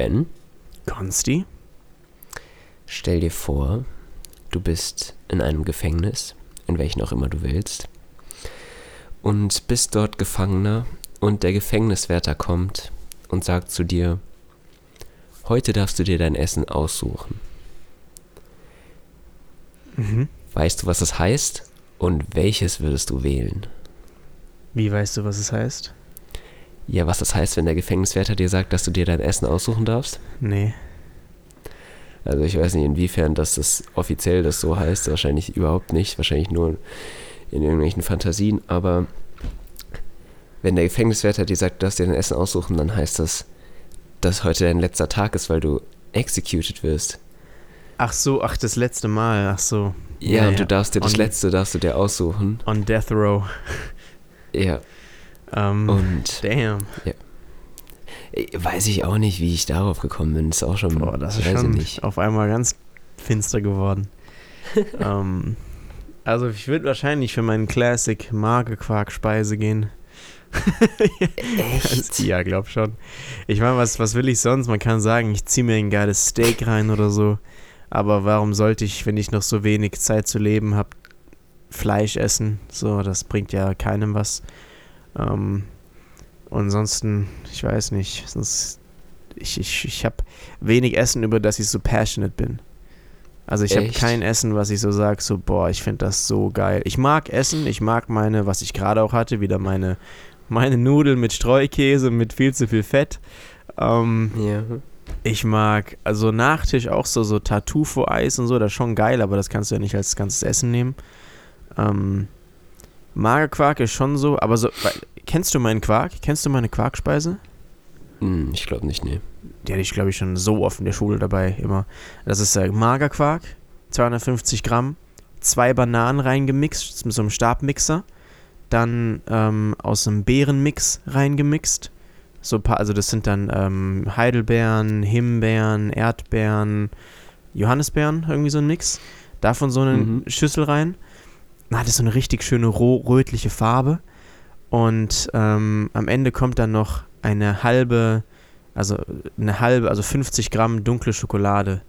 Ben, Konsti? stell dir vor, du bist in einem Gefängnis, in welchem auch immer du willst, und bist dort Gefangener und der Gefängniswärter kommt und sagt zu dir, heute darfst du dir dein Essen aussuchen. Mhm. Weißt du, was das heißt? Und welches würdest du wählen? Wie weißt du, was es heißt? Ja, was das heißt, wenn der Gefängniswärter dir sagt, dass du dir dein Essen aussuchen darfst? Nee. Also ich weiß nicht, inwiefern das, das offiziell das so heißt. Wahrscheinlich überhaupt nicht. Wahrscheinlich nur in irgendwelchen Fantasien. Aber wenn der Gefängniswärter dir sagt, du darfst dir dein Essen aussuchen, dann heißt das, dass heute dein letzter Tag ist, weil du executed wirst. Ach so, ach, das letzte Mal, ach so. Ja, und du darfst dir das On- letzte, darfst du dir aussuchen. On Death Row. Ja, Ähm, und damn. äh, weiß ich auch nicht, wie ich darauf gekommen bin. Ist auch schon, Boah, das ist schon nicht. auf einmal ganz finster geworden. ähm, also ich würde wahrscheinlich für meinen Classic Magerquark-Speise gehen. Echt? Ja, glaub schon. Ich meine, was, was will ich sonst? Man kann sagen, ich ziehe mir ein geiles Steak rein oder so. Aber warum sollte ich, wenn ich noch so wenig Zeit zu leben habe, Fleisch essen? So, das bringt ja keinem was. Ähm, und ansonsten, ich weiß nicht. Sonst, ich ich, ich habe wenig Essen, über das ich so passionate bin. Also ich habe kein Essen, was ich so sage, so, boah, ich finde das so geil. Ich mag Essen, ich mag meine, was ich gerade auch hatte, wieder meine, meine Nudeln mit Streukäse, mit viel zu viel Fett. Ähm, Ja. ich mag, also Nachtisch auch so, so Tartufo-Eis und so, das ist schon geil, aber das kannst du ja nicht als ganzes Essen nehmen. Ähm, Magerquark ist schon so, aber so, weil, kennst du meinen Quark? Kennst du meine Quarkspeise? Hm, ich glaube nicht, nee. Die hatte ich, glaube ich, schon so oft in der Schule dabei, immer. Das ist äh, Magerquark, 250 Gramm, zwei Bananen reingemixt mit so einem Stabmixer, dann ähm, aus einem Beerenmix reingemixt. So paar, also das sind dann ähm, Heidelbeeren, Himbeeren, Erdbeeren, Johannisbeeren, irgendwie so ein Mix. Davon so eine Mhm. Schüssel rein. Hat es so eine richtig schöne roh-rötliche Farbe. Und ähm, am Ende kommt dann noch eine halbe, also eine halbe, also 50 Gramm dunkle Schokolade,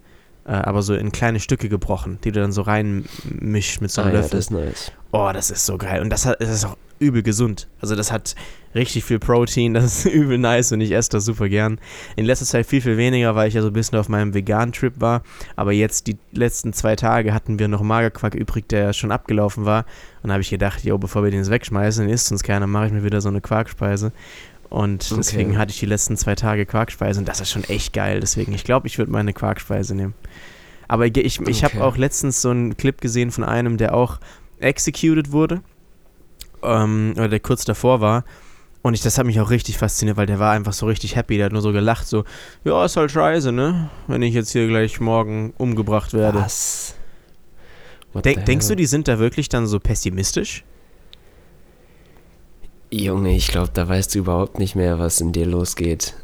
äh, aber so in kleine Stücke gebrochen, die du dann so reinmischst mit so Ah, einem ja, Löffel. das ist nice. Oh, das ist so geil. Und das, hat, das ist auch übel gesund. Also das hat richtig viel Protein, das ist übel nice und ich esse das super gern. In letzter Zeit viel, viel weniger, weil ich ja so ein bisschen auf meinem Vegan-Trip war. Aber jetzt die letzten zwei Tage hatten wir noch Magerquark übrig, der schon abgelaufen war. Und da habe ich gedacht, jo, bevor wir den jetzt wegschmeißen, isst uns keiner, mache ich mir wieder so eine Quarkspeise. Und Okay. deswegen hatte ich die letzten zwei Tage Quarkspeise und das ist schon echt geil. Deswegen, ich glaube, ich würde meine Quarkspeise nehmen. Aber ich, ich, ich habe Okay. auch letztens so einen Clip gesehen von einem, der auch executed wurde. Ähm, oder der kurz davor war. Und ich, das hat mich auch richtig fasziniert, weil der war einfach so richtig happy. Der hat nur so gelacht, so, ja, ist halt scheiße, ne? Wenn ich jetzt hier gleich morgen umgebracht werde. Was? Denk, denkst du, die sind da wirklich dann so pessimistisch? Junge, ich glaube, da weißt du überhaupt nicht mehr, was in dir losgeht.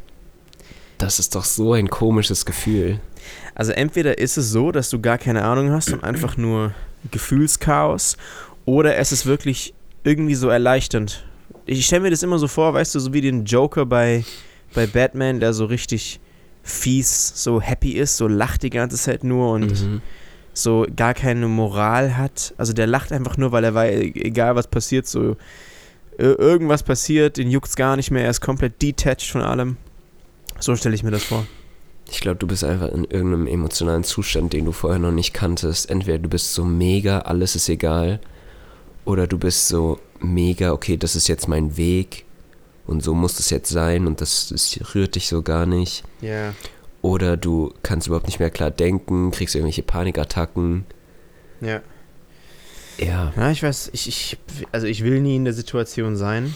Das ist doch so ein komisches Gefühl. Also entweder ist es so, dass du gar keine Ahnung hast und einfach nur Gefühlschaos, oder es ist wirklich irgendwie so erleichternd. Ich stelle mir das immer so vor, weißt du, so wie den Joker bei, bei Batman, der so richtig fies, so happy ist, so lacht die ganze Zeit nur und Mhm. so gar keine Moral hat. Also der lacht einfach nur, weil er weiß, egal was passiert, so irgendwas passiert, den juckt's gar nicht mehr, er ist komplett detached von allem. So stelle ich mir das vor. Ich glaube, du bist einfach in irgendeinem emotionalen Zustand, den du vorher noch nicht kanntest. Entweder du bist so mega, alles ist egal, oder du bist so mega, okay, das ist jetzt mein Weg und so muss es jetzt sein und das, das rührt dich so gar nicht. Ja. Oder du kannst überhaupt nicht mehr klar denken, kriegst irgendwelche Panikattacken. Ja. Ja, Ja, ich weiß, ich, ich, also ich will nie in der Situation sein.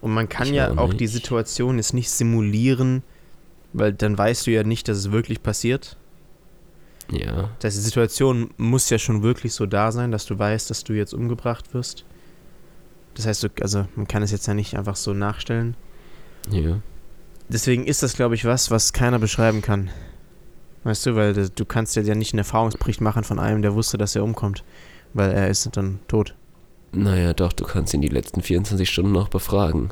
Und man kann Ich ja auch auch die. Situation jetzt nicht simulieren, weil dann weißt du ja nicht, dass es wirklich passiert. ja. Das heißt, die Situation muss ja schon wirklich so da sein, dass du weißt, dass du jetzt umgebracht wirst. Das heißt, du, also man kann es jetzt ja nicht einfach so nachstellen. Ja. Deswegen ist das, glaube ich, was, was keiner beschreiben kann. Weißt du, weil du kannst ja ja nicht einen Erfahrungsbericht machen von einem, der wusste, dass er umkommt. Weil er ist dann tot. Naja, doch, du kannst ihn die letzten 24 Stunden noch befragen.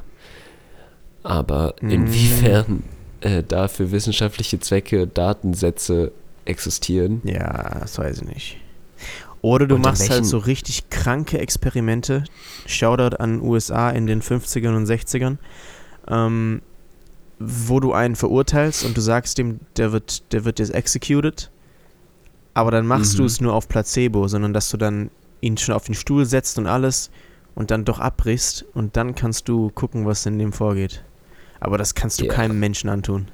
Aber Mm. inwiefern äh, da für wissenschaftliche Zwecke Datensätze existieren. Ja, das weiß ich nicht. Oder du machst halt so richtig kranke Experimente. Shoutout an USA in den 50ern und 60ern. Ähm, wo du einen verurteilst und du sagst dem, der wird, der wird jetzt executed. Aber dann machst Mhm. du es nur auf Placebo, sondern dass du dann ihn schon auf den Stuhl setzt und alles und dann doch abbrichst und dann kannst du gucken, was in dem vorgeht. Aber das kannst du Ja. keinem Menschen antun.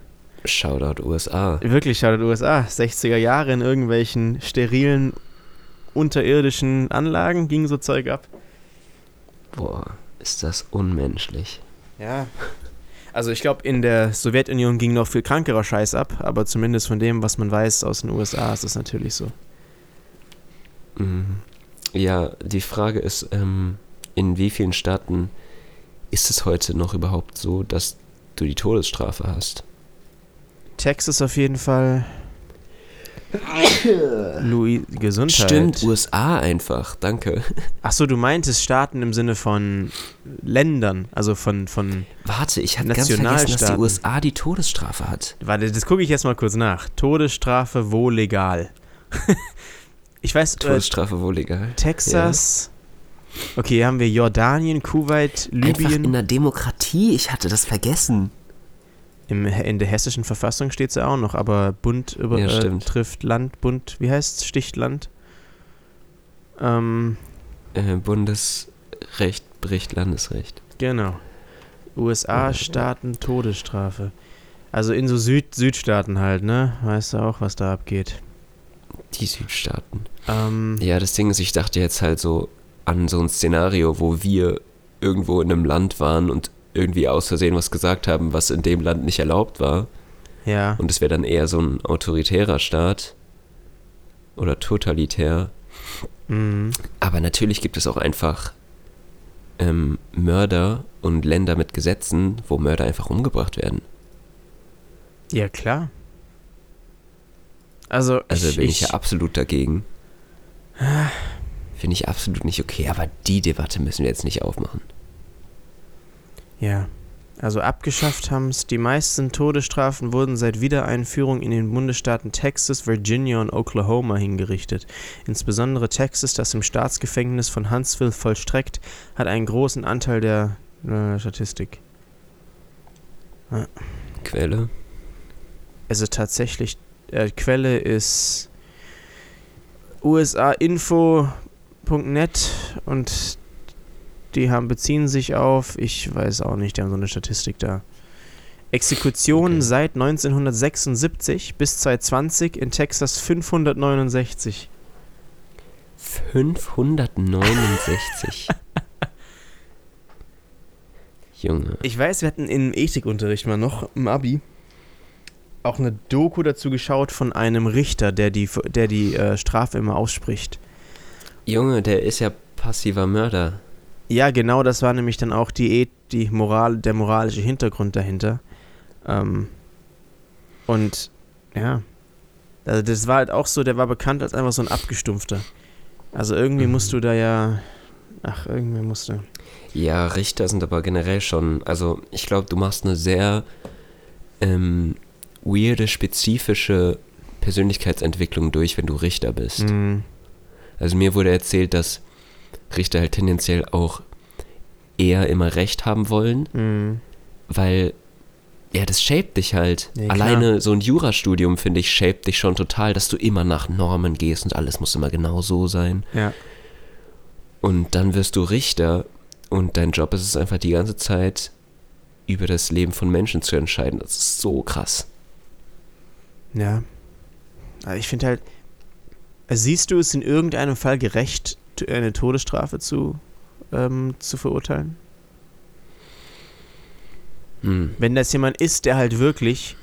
Shoutout USA. Wirklich, schaut USA. 60er Jahre in irgendwelchen sterilen, unterirdischen Anlagen ging so Zeug ab. Boah, ist das unmenschlich. Ja. Also ich glaube, in der Sowjetunion ging noch viel krankerer Scheiß ab, aber zumindest von dem, was man weiß aus den USA, ist das natürlich so. Mhm. Ja, die Frage ist, ähm, in wie vielen Staaten ist es heute noch überhaupt so, dass du die Todesstrafe hast? Texas auf jeden Fall. Louis, Gesundheit. Stimmt, USA einfach, danke. Achso, du meintest Staaten im Sinne von Ländern, also von, von Warte, ich hatte ganz vergessen, dass die. USA die Todesstrafe hat. Warte, das gucke ich jetzt mal kurz nach. Todesstrafe wo legal? ich weiß, äh, Todesstrafe wohl egal. Texas. Okay, hier haben wir Jordanien, Kuwait, Einfach in Libyen. der Demokratie, ich hatte das vergessen. Im, in der hessischen Verfassung steht es ja auch noch, aber Bund über, Ja, äh, trifft Land, Bund, wie heißt es? Sticht Land? Ähm, Äh, Bundesrecht bricht Landesrecht. genau. USA-Staaten Todesstrafe. Also in so Süd Südstaaten halt, ne? Weißt du auch, was da abgeht. Die Südstaaten. Ähm, Ja, das Ding ist, ich dachte jetzt halt so an so ein Szenario, wo wir irgendwo in einem Land waren und irgendwie aus Versehen was gesagt haben, was in dem Land nicht erlaubt war. ja. Und es wäre dann eher so ein autoritärer Staat oder totalitär. Mhm. Aber natürlich gibt es auch einfach ähm, Mörder und Länder mit Gesetzen, wo Mörder einfach umgebracht werden. Ja, klar. Also, Also ich, bin ich, ich, ja absolut dagegen. Finde ich absolut nicht okay, aber die Debatte müssen wir jetzt nicht aufmachen. Ja. Also abgeschafft haben es. Die meisten Todesstrafen wurden seit Wiedereinführung in den Bundesstaaten Texas, Virginia und Oklahoma hingerichtet. Insbesondere Texas, das im Staatsgefängnis von Huntsville vollstreckt, hat einen großen Anteil der äh, Statistik. Quelle? Also tatsächlich, äh, Quelle ist usainfo.net und die haben, beziehen sich auf, ich weiß auch nicht, die haben so eine Statistik da. Exekutionen Okay. seit 1976 bis 2020 in Texas 569. 569. Junge. Ich weiß, wir hatten im Ethikunterricht mal noch im Abi auch eine Doku dazu geschaut von einem Richter, der die, der die äh, Strafe immer ausspricht. Junge, der ist ja passiver Mörder. Ja, genau, das war nämlich dann auch die, Eth- die Moral, der moralische Hintergrund dahinter. Ähm, und ja, also das war halt auch so, der war bekannt als einfach so ein abgestumpfter. Also irgendwie Mhm. musst du da ja, ach, irgendwie musst du. Ja, Richter sind aber generell schon, also ich glaube, du machst eine sehr ähm, weirde, spezifische Persönlichkeitsentwicklung durch, wenn du Richter bist. Mhm. Also mir wurde erzählt, dass Richter halt tendenziell auch eher immer Recht haben wollen, Mhm. weil ja, das shaped dich halt. Klar. Alleine so ein Jurastudium, finde ich, shaped dich schon total, dass du immer nach Normen gehst und alles muss immer genau so sein. Ja. Und dann wirst du Richter und dein Job ist es einfach die ganze Zeit über das Leben von Menschen zu entscheiden. Das ist so krass. Ja. Aber ich finde halt, siehst du es in irgendeinem Fall gerecht, eine Todesstrafe zu, ähm, zu verurteilen? Hm. Wenn das jemand ist, der halt wirklich,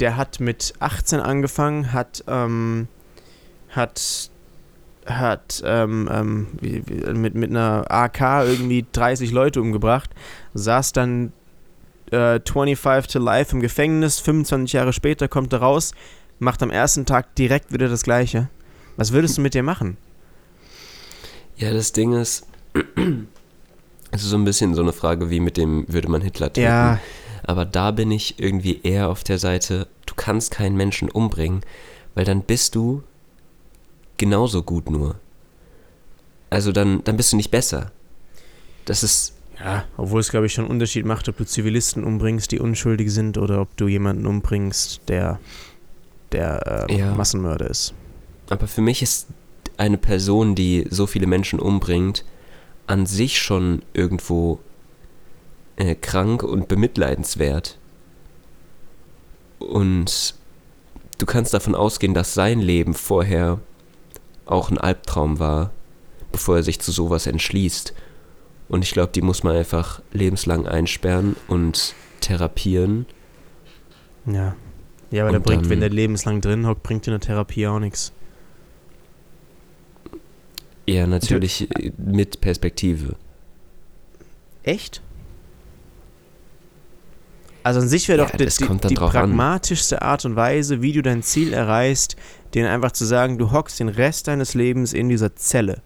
der hat mit 18 angefangen, hat, ähm, hat, hat, ähm, ähm, wie, wie, mit, mit einer AK irgendwie 30 Leute umgebracht, saß dann äh, 25 to life im Gefängnis, 25 Jahre später kommt er raus, macht am ersten Tag direkt wieder das Gleiche. Was würdest du mit dir machen? Ja, das Ding ist, es ist so ein bisschen so eine Frage wie mit dem, würde man Hitler töten? Aber da bin ich irgendwie eher auf der Seite, du kannst keinen Menschen umbringen, weil dann bist du genauso gut nur. Also dann, dann bist du nicht besser. Das ist. Ja, obwohl es, glaube ich, schon einen Unterschied macht, ob du Zivilisten umbringst, die unschuldig sind, oder ob du jemanden umbringst, der, der äh, Ja. Massenmörder ist. Aber für mich ist eine Person, die so viele Menschen umbringt, an sich schon irgendwo äh, krank und bemitleidenswert. Und du kannst davon ausgehen, dass sein Leben vorher auch ein Albtraum war, bevor er sich zu sowas entschließt. Und ich glaube, die muss man einfach lebenslang einsperren und therapieren. Ja. Ja, aber der bringt, wenn der lebenslang drin hockt, bringt dir eine Therapie auch nichts. Ja, natürlich äh, mit Perspektive. Echt? Also an sich wäre Ja, doch die, die, drauf an. pragmatischste Art und Weise, wie du dein Ziel erreichst, denen einfach zu sagen, du hockst den Rest deines Lebens in dieser Zelle.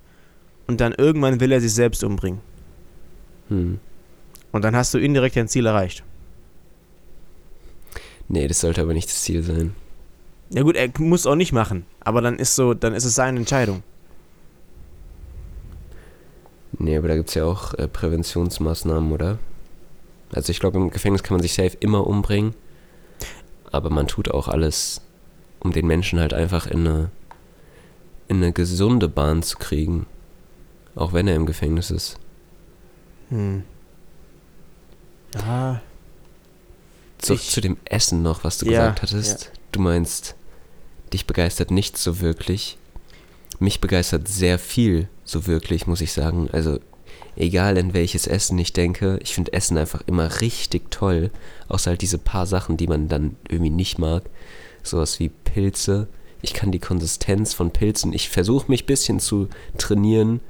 Und dann irgendwann will er sich selbst umbringen. Hm. Und dann hast du indirekt dein Ziel erreicht. Nee, das sollte aber nicht das Ziel sein. Ja gut, er muss auch nicht machen, aber dann ist so, dann ist es seine Entscheidung. Nee, aber da gibt es ja auch äh, Präventionsmaßnahmen, oder? Also ich glaube, im Gefängnis kann man sich safe immer umbringen. Aber man tut auch alles, um den Menschen halt einfach in eine, in eine gesunde Bahn zu kriegen. Auch wenn er im Gefängnis ist. Hm. Ja. Ich- zu dem Essen noch, was du Ja, gesagt hattest. Du meinst, dich begeistert nichts so wirklich. Mich begeistert sehr viel so wirklich, muss ich sagen. Also egal in welches Essen ich denke, ich finde Essen einfach immer richtig toll. Außer halt diese paar Sachen, die man dann irgendwie nicht mag. Sowas wie Pilze. Ich kann die Konsistenz von Pilzen, ich versuche mich ein bisschen zu trainieren,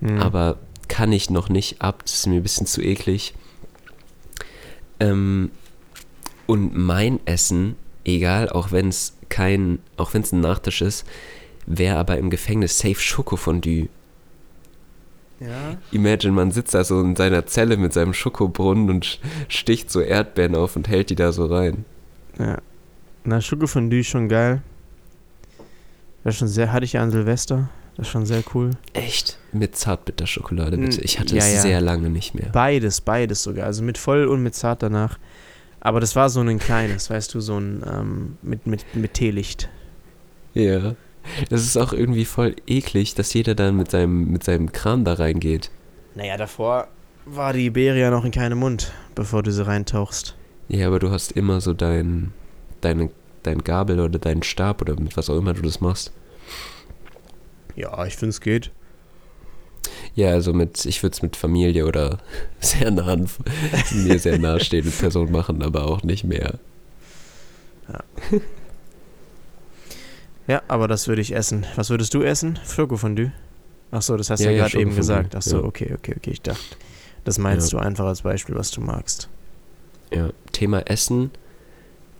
Hm. aber kann ich noch nicht ab. Das ist mir ein bisschen zu eklig. Ähm, und mein Essen, egal, auch wenn es kein, auch wenn es ein Nachtisch ist, wäre aber im Gefängnis safe Schokofondue. Ja. Imagine, man sitzt da so in seiner Zelle mit seinem Schokobrunnen und sticht so Erdbeeren auf und hält die da so rein. Ja. Na, Schokofondue ist schon geil. Das ist schon sehr, hatte ich ja an Silvester. Das ist schon sehr cool. Echt? Mit Zartbitterschokolade, bitte. Mm, Ich hatte ja, es ja. sehr lange nicht mehr. Beides, beides sogar. Also mit voll und mit zart danach. Aber das war so ein kleines, weißt du, so ein ähm, mit, mit, mit Teelicht. Ja. Das ist auch irgendwie voll eklig, dass jeder dann mit seinem, mit seinem Kram da reingeht. Naja, davor war die Iberia noch in keinem Mund, bevor du sie reintauchst. Ja, aber du hast immer so dein, deine, dein Gabel oder deinen Stab oder mit was auch immer du das machst. Ja, ich finde es geht. Ja, also mit, ich würde es mit Familie oder sehr nahen, mir sehr nahestehenden Personen machen, aber auch nicht mehr. Ja, aber das würde ich essen. Was würdest du essen? Schokofondue? Ach so, das hast du Ja, ja, ja, gerade eben gesagt. Ach so, ja. okay, okay, okay, ich dachte. Das meinst Ja. du einfach als Beispiel, was du magst. Ja, Thema Essen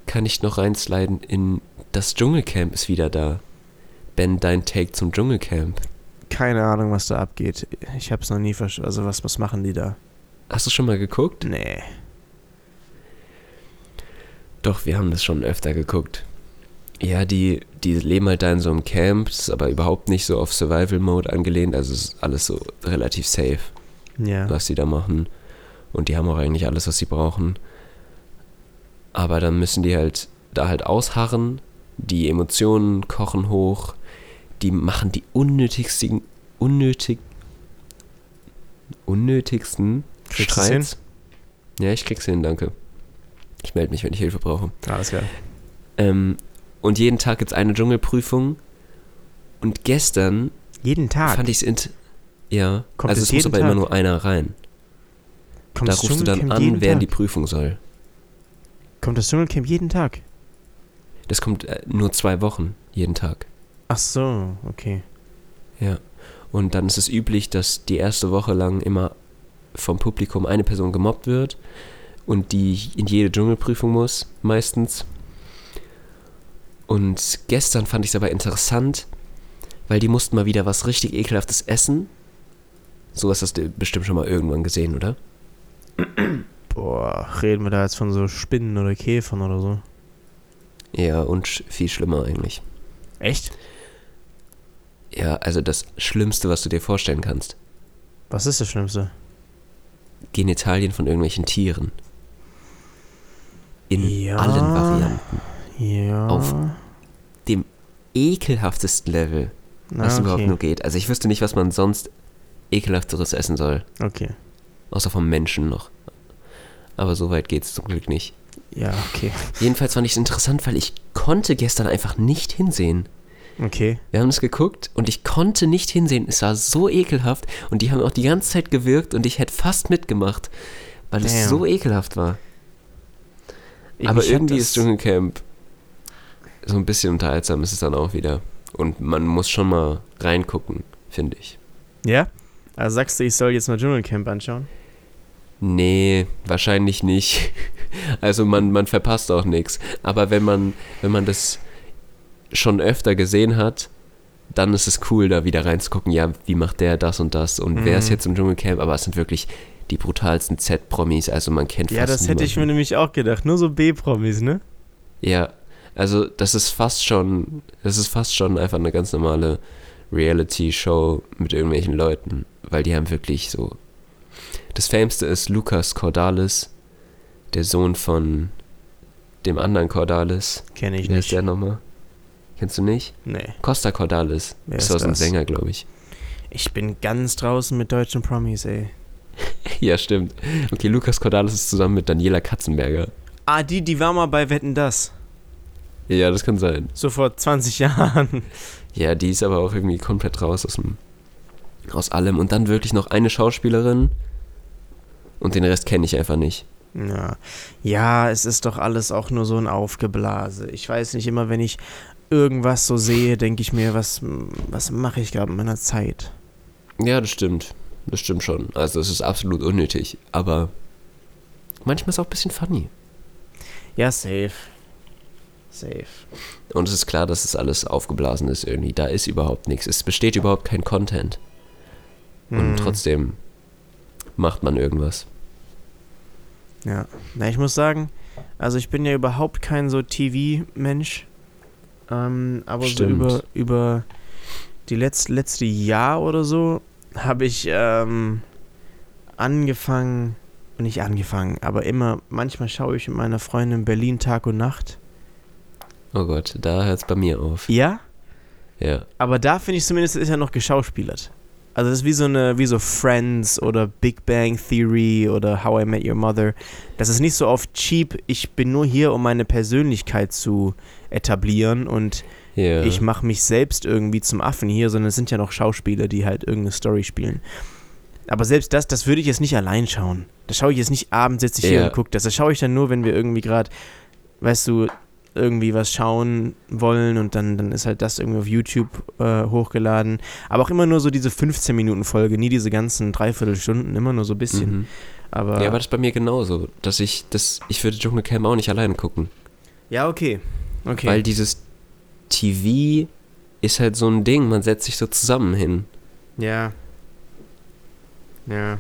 kann ich noch reinsliden in das Dschungelcamp ist wieder da. Ben, dein Take zum Dschungelcamp. Keine Ahnung, was da abgeht. Ich habe es noch nie verstanden. Also, was, was machen die da? Hast du schon mal geguckt? Nee. Doch, wir haben das schon öfter geguckt. Ja, die, die leben halt da in so einem Camp, ist aber überhaupt nicht so auf Survival-Mode angelehnt, also ist alles so relativ safe, Ja. was die da machen. Und die haben auch eigentlich alles, was sie brauchen. Aber dann müssen die halt da halt ausharren, die Emotionen kochen hoch, die machen die unnötigsten, unnötig, unnötigsten Kriegst Streits. Ja, ich krieg's hin, danke. Ich melde mich, wenn ich Hilfe brauche. Alles klar. Ähm, und jeden Tag gibt's eine Dschungelprüfung. Und gestern Jeden Tag. fand ich's int. Ja, Kommt also es es muss aber immer Tag? nur einer rein. Kommt da rufst du dann an, wer die Tag? Prüfung soll. Kommt das Dschungelcamp jeden Tag? Das kommt äh, nur zwei Wochen, jeden Tag. Ach so, okay. Ja. Und dann ist es üblich, dass die erste Woche lang immer vom Publikum eine Person gemobbt wird und die in jede Dschungelprüfung muss, meistens. Und gestern fand ich es aber interessant, weil die mussten mal wieder was richtig ekelhaftes essen. So hast du das bestimmt schon mal irgendwann gesehen, oder? Boah, reden wir da jetzt von so Spinnen oder Käfern oder so? Ja, und viel schlimmer eigentlich. Echt? Ja, also das Schlimmste, was du dir vorstellen kannst. Was ist das Schlimmste? Genitalien von irgendwelchen Tieren. In Ja. allen Varianten. Ja. Auf Dem ekelhaftesten Level, was überhaupt okay. nur geht. Also ich wüsste nicht, was man sonst ekelhafteres essen soll. Okay. Außer vom Menschen noch. Aber so weit geht's zum Glück nicht. Ja, okay. Jedenfalls fand ich es interessant, weil ich konnte gestern einfach nicht hinsehen. Okay. Wir haben es geguckt und ich konnte nicht hinsehen. Es war so ekelhaft und die haben auch die ganze Zeit gewirkt und ich hätte fast mitgemacht, weil es Damn. so ekelhaft war. Ich- Aber irgendwie ist Dschungelcamp so ein bisschen unterhaltsam ist es dann auch wieder. Und man muss schon mal reingucken, finde ich. Ja? Also sagst du, ich soll jetzt mal Dschungelcamp anschauen? Nee, wahrscheinlich nicht. Also man, man verpasst auch nichts. Aber wenn man, wenn man das schon öfter gesehen hat, dann ist es cool, da wieder reinzugucken, ja, wie macht der das und das und wer ist Mhm. jetzt im Dschungelcamp, aber es sind wirklich die brutalsten Z-Promis, also man kennt Ja, fast das hätte ich mir niemanden. nämlich auch gedacht. Nur so B-Promis, ne? Ja, also das ist fast schon, das ist fast schon einfach eine ganz normale Reality-Show mit irgendwelchen Leuten, weil die haben wirklich so. Das Fameste ist Lukas Cordalis, der Sohn von dem anderen Cordalis. Kenne ich Wer ist nicht. der nochmal? Kennst du nicht? Nee. Costa Cordalis. Wer ist ist so ein? Sänger, glaube ich. Ich bin ganz draußen mit deutschen Promis, ey. ja, stimmt. Okay, Lukas Cordalis ist zusammen mit Daniela Katzenberger. Ah, die, die war mal bei Wetten Das. Ja, das kann sein. So vor 20 Jahren. Ja, die ist aber auch irgendwie komplett raus aus dem aus allem und dann wirklich noch eine Schauspielerin und den Rest kenne ich einfach nicht. Ja. ja, es ist doch alles auch nur so ein Aufgeblase. Ich weiß nicht, immer wenn ich irgendwas so sehe, denke ich mir, was, was mache ich gerade mit meiner Zeit? Ja, das stimmt. Das stimmt schon. Also es ist absolut unnötig, aber manchmal ist es auch ein bisschen funny. Ja, safe. Safe. Und es ist klar, dass es alles aufgeblasen ist irgendwie. Da ist überhaupt nichts. Es besteht überhaupt kein Content. Und Hm, trotzdem macht man irgendwas. Ja. Na, ich muss sagen, also ich bin ja überhaupt kein so TV-Mensch. Ähm, aber Stimmt. so über, über die letzt, letzte Jahr oder so habe ich ähm, angefangen, nicht angefangen, aber immer, manchmal schaue ich mit meiner Freundin Berlin Tag und Nacht. Oh Gott, da hört es bei mir auf. Ja, Ja. aber da finde ich zumindest, ist er noch geschauspielert. Also das ist wie so eine, wie so Friends oder Big Bang Theory oder How I Met Your Mother. Das ist nicht so oft cheap, ich bin nur hier, um meine Persönlichkeit zu etablieren und Ja. ich mache mich selbst irgendwie zum Affen hier, sondern es sind ja noch Schauspieler, die halt irgendeine Story spielen. Aber selbst das, das würde ich jetzt nicht allein schauen. Das schaue ich jetzt nicht abends, sitze ich hier Ja. und gucke das. Das schaue ich dann nur, wenn wir irgendwie gerade, weißt du, irgendwie was schauen wollen und dann, dann ist halt das irgendwie auf YouTube äh, hochgeladen. Aber auch immer nur so diese 15 Minuten Folge, nie diese ganzen Dreiviertelstunden, immer nur so ein bisschen. Mhm. Aber Ja, aber das ist bei mir genauso, dass ich das, ich würde Dschungelcamp auch nicht alleine gucken. ja, okay. Okay. Weil dieses TV ist halt so ein Ding, man setzt sich so zusammen hin. ja. Ja.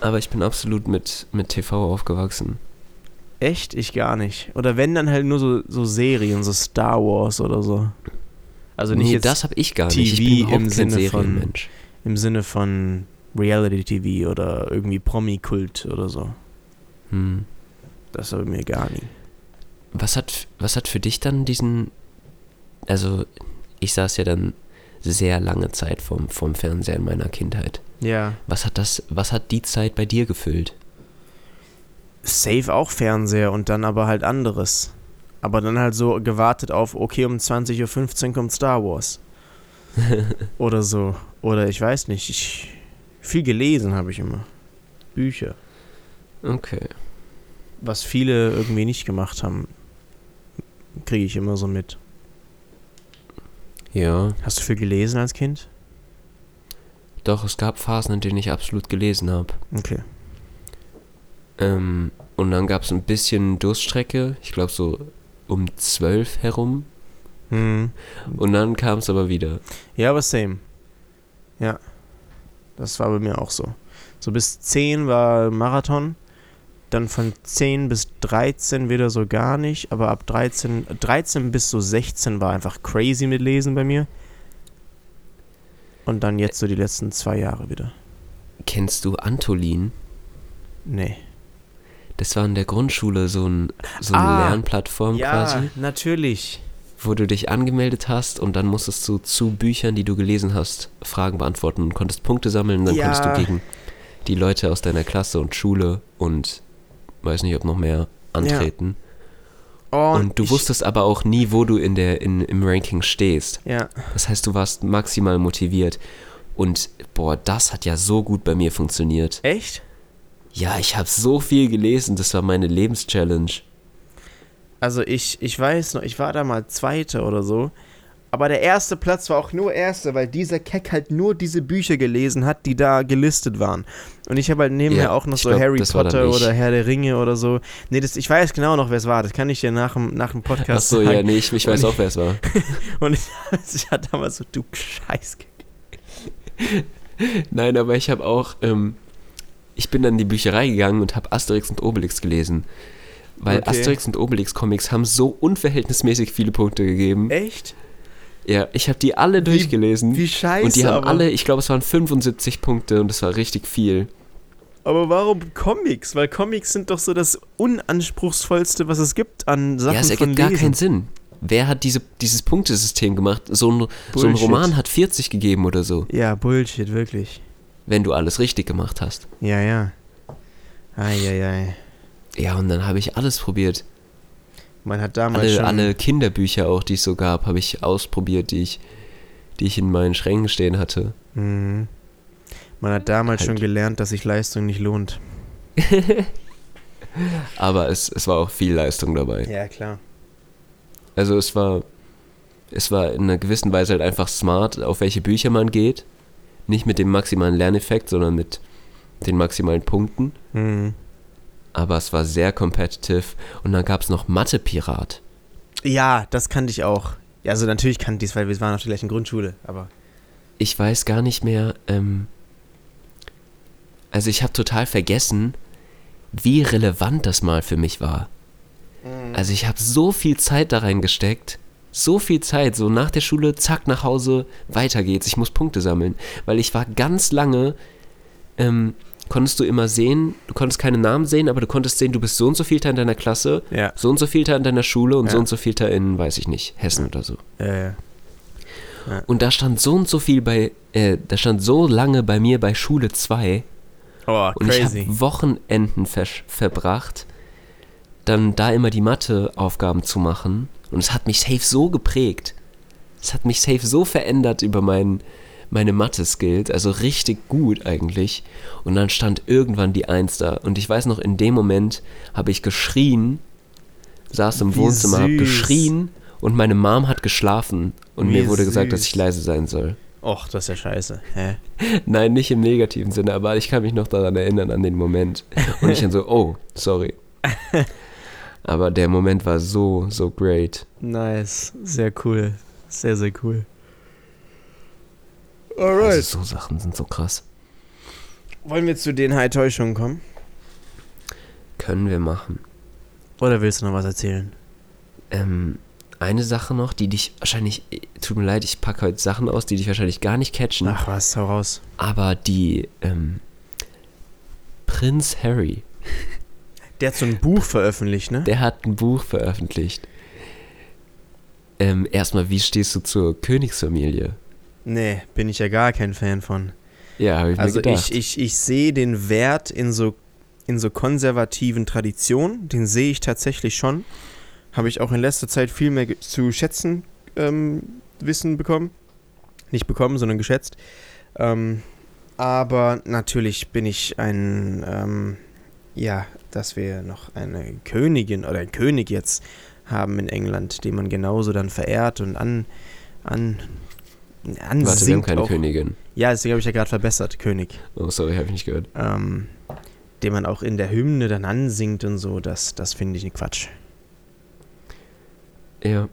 Aber ich bin absolut mit, mit TV aufgewachsen. Echt? Ich gar nicht. Oder wenn, dann halt nur so, so Serien, so Star Wars oder so. Also nicht nee, jetzt das habe ich gar nicht. Ich TV im Sinne von- Serienmensch. im Sinne von Reality-TV oder irgendwie Promi-Kult oder so. Hm. Das aber mir gar nie. Was hat, was hat für dich dann diesen, also ich saß ja dann sehr lange Zeit vom, vom Fernseher in meiner Kindheit. Ja. Was hat das, was hat die Zeit bei dir gefüllt? Safe auch Fernseher und dann aber halt anderes. Aber dann halt so gewartet auf, okay, um 20.15 Uhr kommt Star Wars. oder so. Oder ich weiß nicht. Ich, viel gelesen habe ich immer. Bücher. Okay. Was viele irgendwie nicht gemacht haben, kriege ich immer so mit. Ja, Hast du viel gelesen als Kind? doch, es gab Phasen, in denen ich absolut gelesen habe. Okay. Ähm, und dann gab es ein bisschen Durststrecke, ich glaube so um zwölf herum. Hm. Und dann kam es aber wieder. Ja, aber same. Ja. Das war bei mir auch so. So bis 10 war Marathon Dann von 10 bis 13 wieder so gar nicht, aber ab 13, 13 bis so 16 war einfach crazy mit Lesen bei mir. Und dann jetzt so die letzten zwei Jahre wieder. Kennst du Antolin? Nee. Das war in der Grundschule so, ein, so eine Ah, Lernplattform Ja, quasi, natürlich. wo du dich angemeldet hast und dann musstest du zu Büchern, die du gelesen hast, Fragen beantworten und konntest Punkte sammeln und dann Ja. konntest du gegen die Leute aus deiner Klasse und Schule und weiß nicht, ob noch mehr antreten. Oh, Und du wusstest aber auch nie, wo du in der, in, im Ranking stehst. Ja. Das heißt, du warst maximal motiviert. Und boah, das hat ja so gut bei mir funktioniert. Echt? Ja, ich habe so viel gelesen, das war meine Lebenschallenge. Also ich, ich weiß noch, ich war da mal Zweiter oder so. Aber der erste Platz war auch nur Erster, weil dieser Keck halt nur diese Bücher gelesen hat, die da gelistet waren. Und ich habe halt nebenher Ja, auch noch so glaub, Harry Potter oder Herr der Ringe oder so. Nee, das, ich weiß genau noch, wer es war. Das kann ich dir nach dem, nach dem Podcast Achso, sagen. ja, nee, ich, ich weiß auch, wer es war. Und ich, ich hatte damals so, du Scheiß. Nein, aber ich habe auch, ähm, ich bin dann in die Bücherei gegangen und habe Asterix und Obelix gelesen. Weil Okay. Asterix und Obelix Comics haben so unverhältnismäßig viele Punkte gegeben. Echt? Ja, ich habe die alle durchgelesen. Wie scheiße. und die haben aber, alle, ich glaube, es waren 75 Punkte und das war richtig viel. aber warum Comics? Weil Comics sind doch so das unanspruchsvollste, was es gibt an Sachen ja, es ergibt gar keinen Sinn. Wer hat diese, dieses Punktesystem gemacht? So ein, so ein. Roman hat 40 gegeben oder so, Ja, Bullshit, wirklich. Wenn du alles richtig gemacht hast. Ja, ja. Eieiei. Ja, und dann habe ich alles probiert. Man hat damals Alle, schon... alle Kinderbücher auch, die es so gab, habe ich ausprobiert, die ich, die ich in meinen Schränken stehen hatte. Mhm. Man hat damals Halt. schon gelernt, dass sich Leistung nicht lohnt. Aber es, es war auch viel Leistung dabei. Ja, klar. Also es war, es war in einer gewissen Weise halt einfach smart, auf welche Bücher man geht. Nicht mit dem maximalen Lerneffekt, sondern mit den maximalen Punkten. Mhm. Aber es war sehr competitive. Und dann gab es noch Mathe-Pirat. Ja, das kannte ich auch. Also natürlich kannte ich es, weil wir waren auf der gleichen Grundschule, aber... Ich weiß gar nicht mehr, ähm, also ich habe total vergessen, wie relevant das mal für mich war. Also ich habe so viel Zeit da reingesteckt, so viel Zeit, so nach der Schule, zack, nach Hause, weiter geht's, ich muss Punkte sammeln. Weil ich war ganz lange, ähm, konntest du immer sehen, du konntest keine Namen sehen, aber du konntest sehen, du bist so und so vielter in deiner Klasse, Ja. so und so vielter in deiner Schule und so Ja. und so vielter in, weiß ich nicht, Hessen oder so. Ja, ja. Und da stand so und so viel bei, äh, da stand so lange bei mir bei Schule 2 Oh, und ich crazy. habe Wochenenden versch- verbracht, dann da immer die Matheaufgaben zu machen. Und es hat mich safe so geprägt. Es hat mich safe so verändert über mein, meine Mathe-Skills, also richtig gut eigentlich. Und dann stand irgendwann die Eins da. Und ich weiß noch, in dem Moment habe ich geschrien, saß im Wie Wohnzimmer, habe süß. geschrien und meine Mom hat geschlafen. Und Wie mir wurde gesagt, dass süß. ich leise sein soll. Och, das ist ja scheiße. Hä? Nein, nicht im negativen Sinne, aber ich kann mich noch daran erinnern, an den Moment. Und ich dann so, oh, sorry. Aber der Moment war so, so great. Nice. Sehr cool. Sehr, sehr cool. Also so Sachen sind so krass. Wollen wir zu den High-Täuschungen kommen? Können wir machen. Oder willst du noch was erzählen? Ähm, eine Sache noch, die dich wahrscheinlich, tut mir leid, ich packe heute Sachen aus, die dich wahrscheinlich gar nicht catchen, Ach was, hau raus. aber die, ähm, Prinz Harry, Der hat so ein Buch veröffentlicht, ne? der hat ein Buch veröffentlicht. Ähm, erstmal, wie stehst du zur Königsfamilie? Nee, bin ich ja gar kein Fan von. Ja, habe ich Also mir gedacht. ich, ich, ich sehe den Wert in so, in so konservativen Traditionen, den sehe ich tatsächlich schon. Habe ich auch in letzter Zeit viel mehr zu schätzen ähm, Wissen bekommen. Nicht bekommen, sondern geschätzt. Ähm, aber natürlich bin ich ein, ähm, ja, dass wir noch eine Königin oder einen König jetzt haben in England, den man genauso dann verehrt und an, an, Warte, wir haben ansingt keine auch. Königin. Ja, deswegen habe ich ja gerade verbessert, König. Oh, sorry, habe ich nicht gehört. Ähm, den man auch in der Hymne dann ansingt und so, das, das finde ich Quatsch. Ja,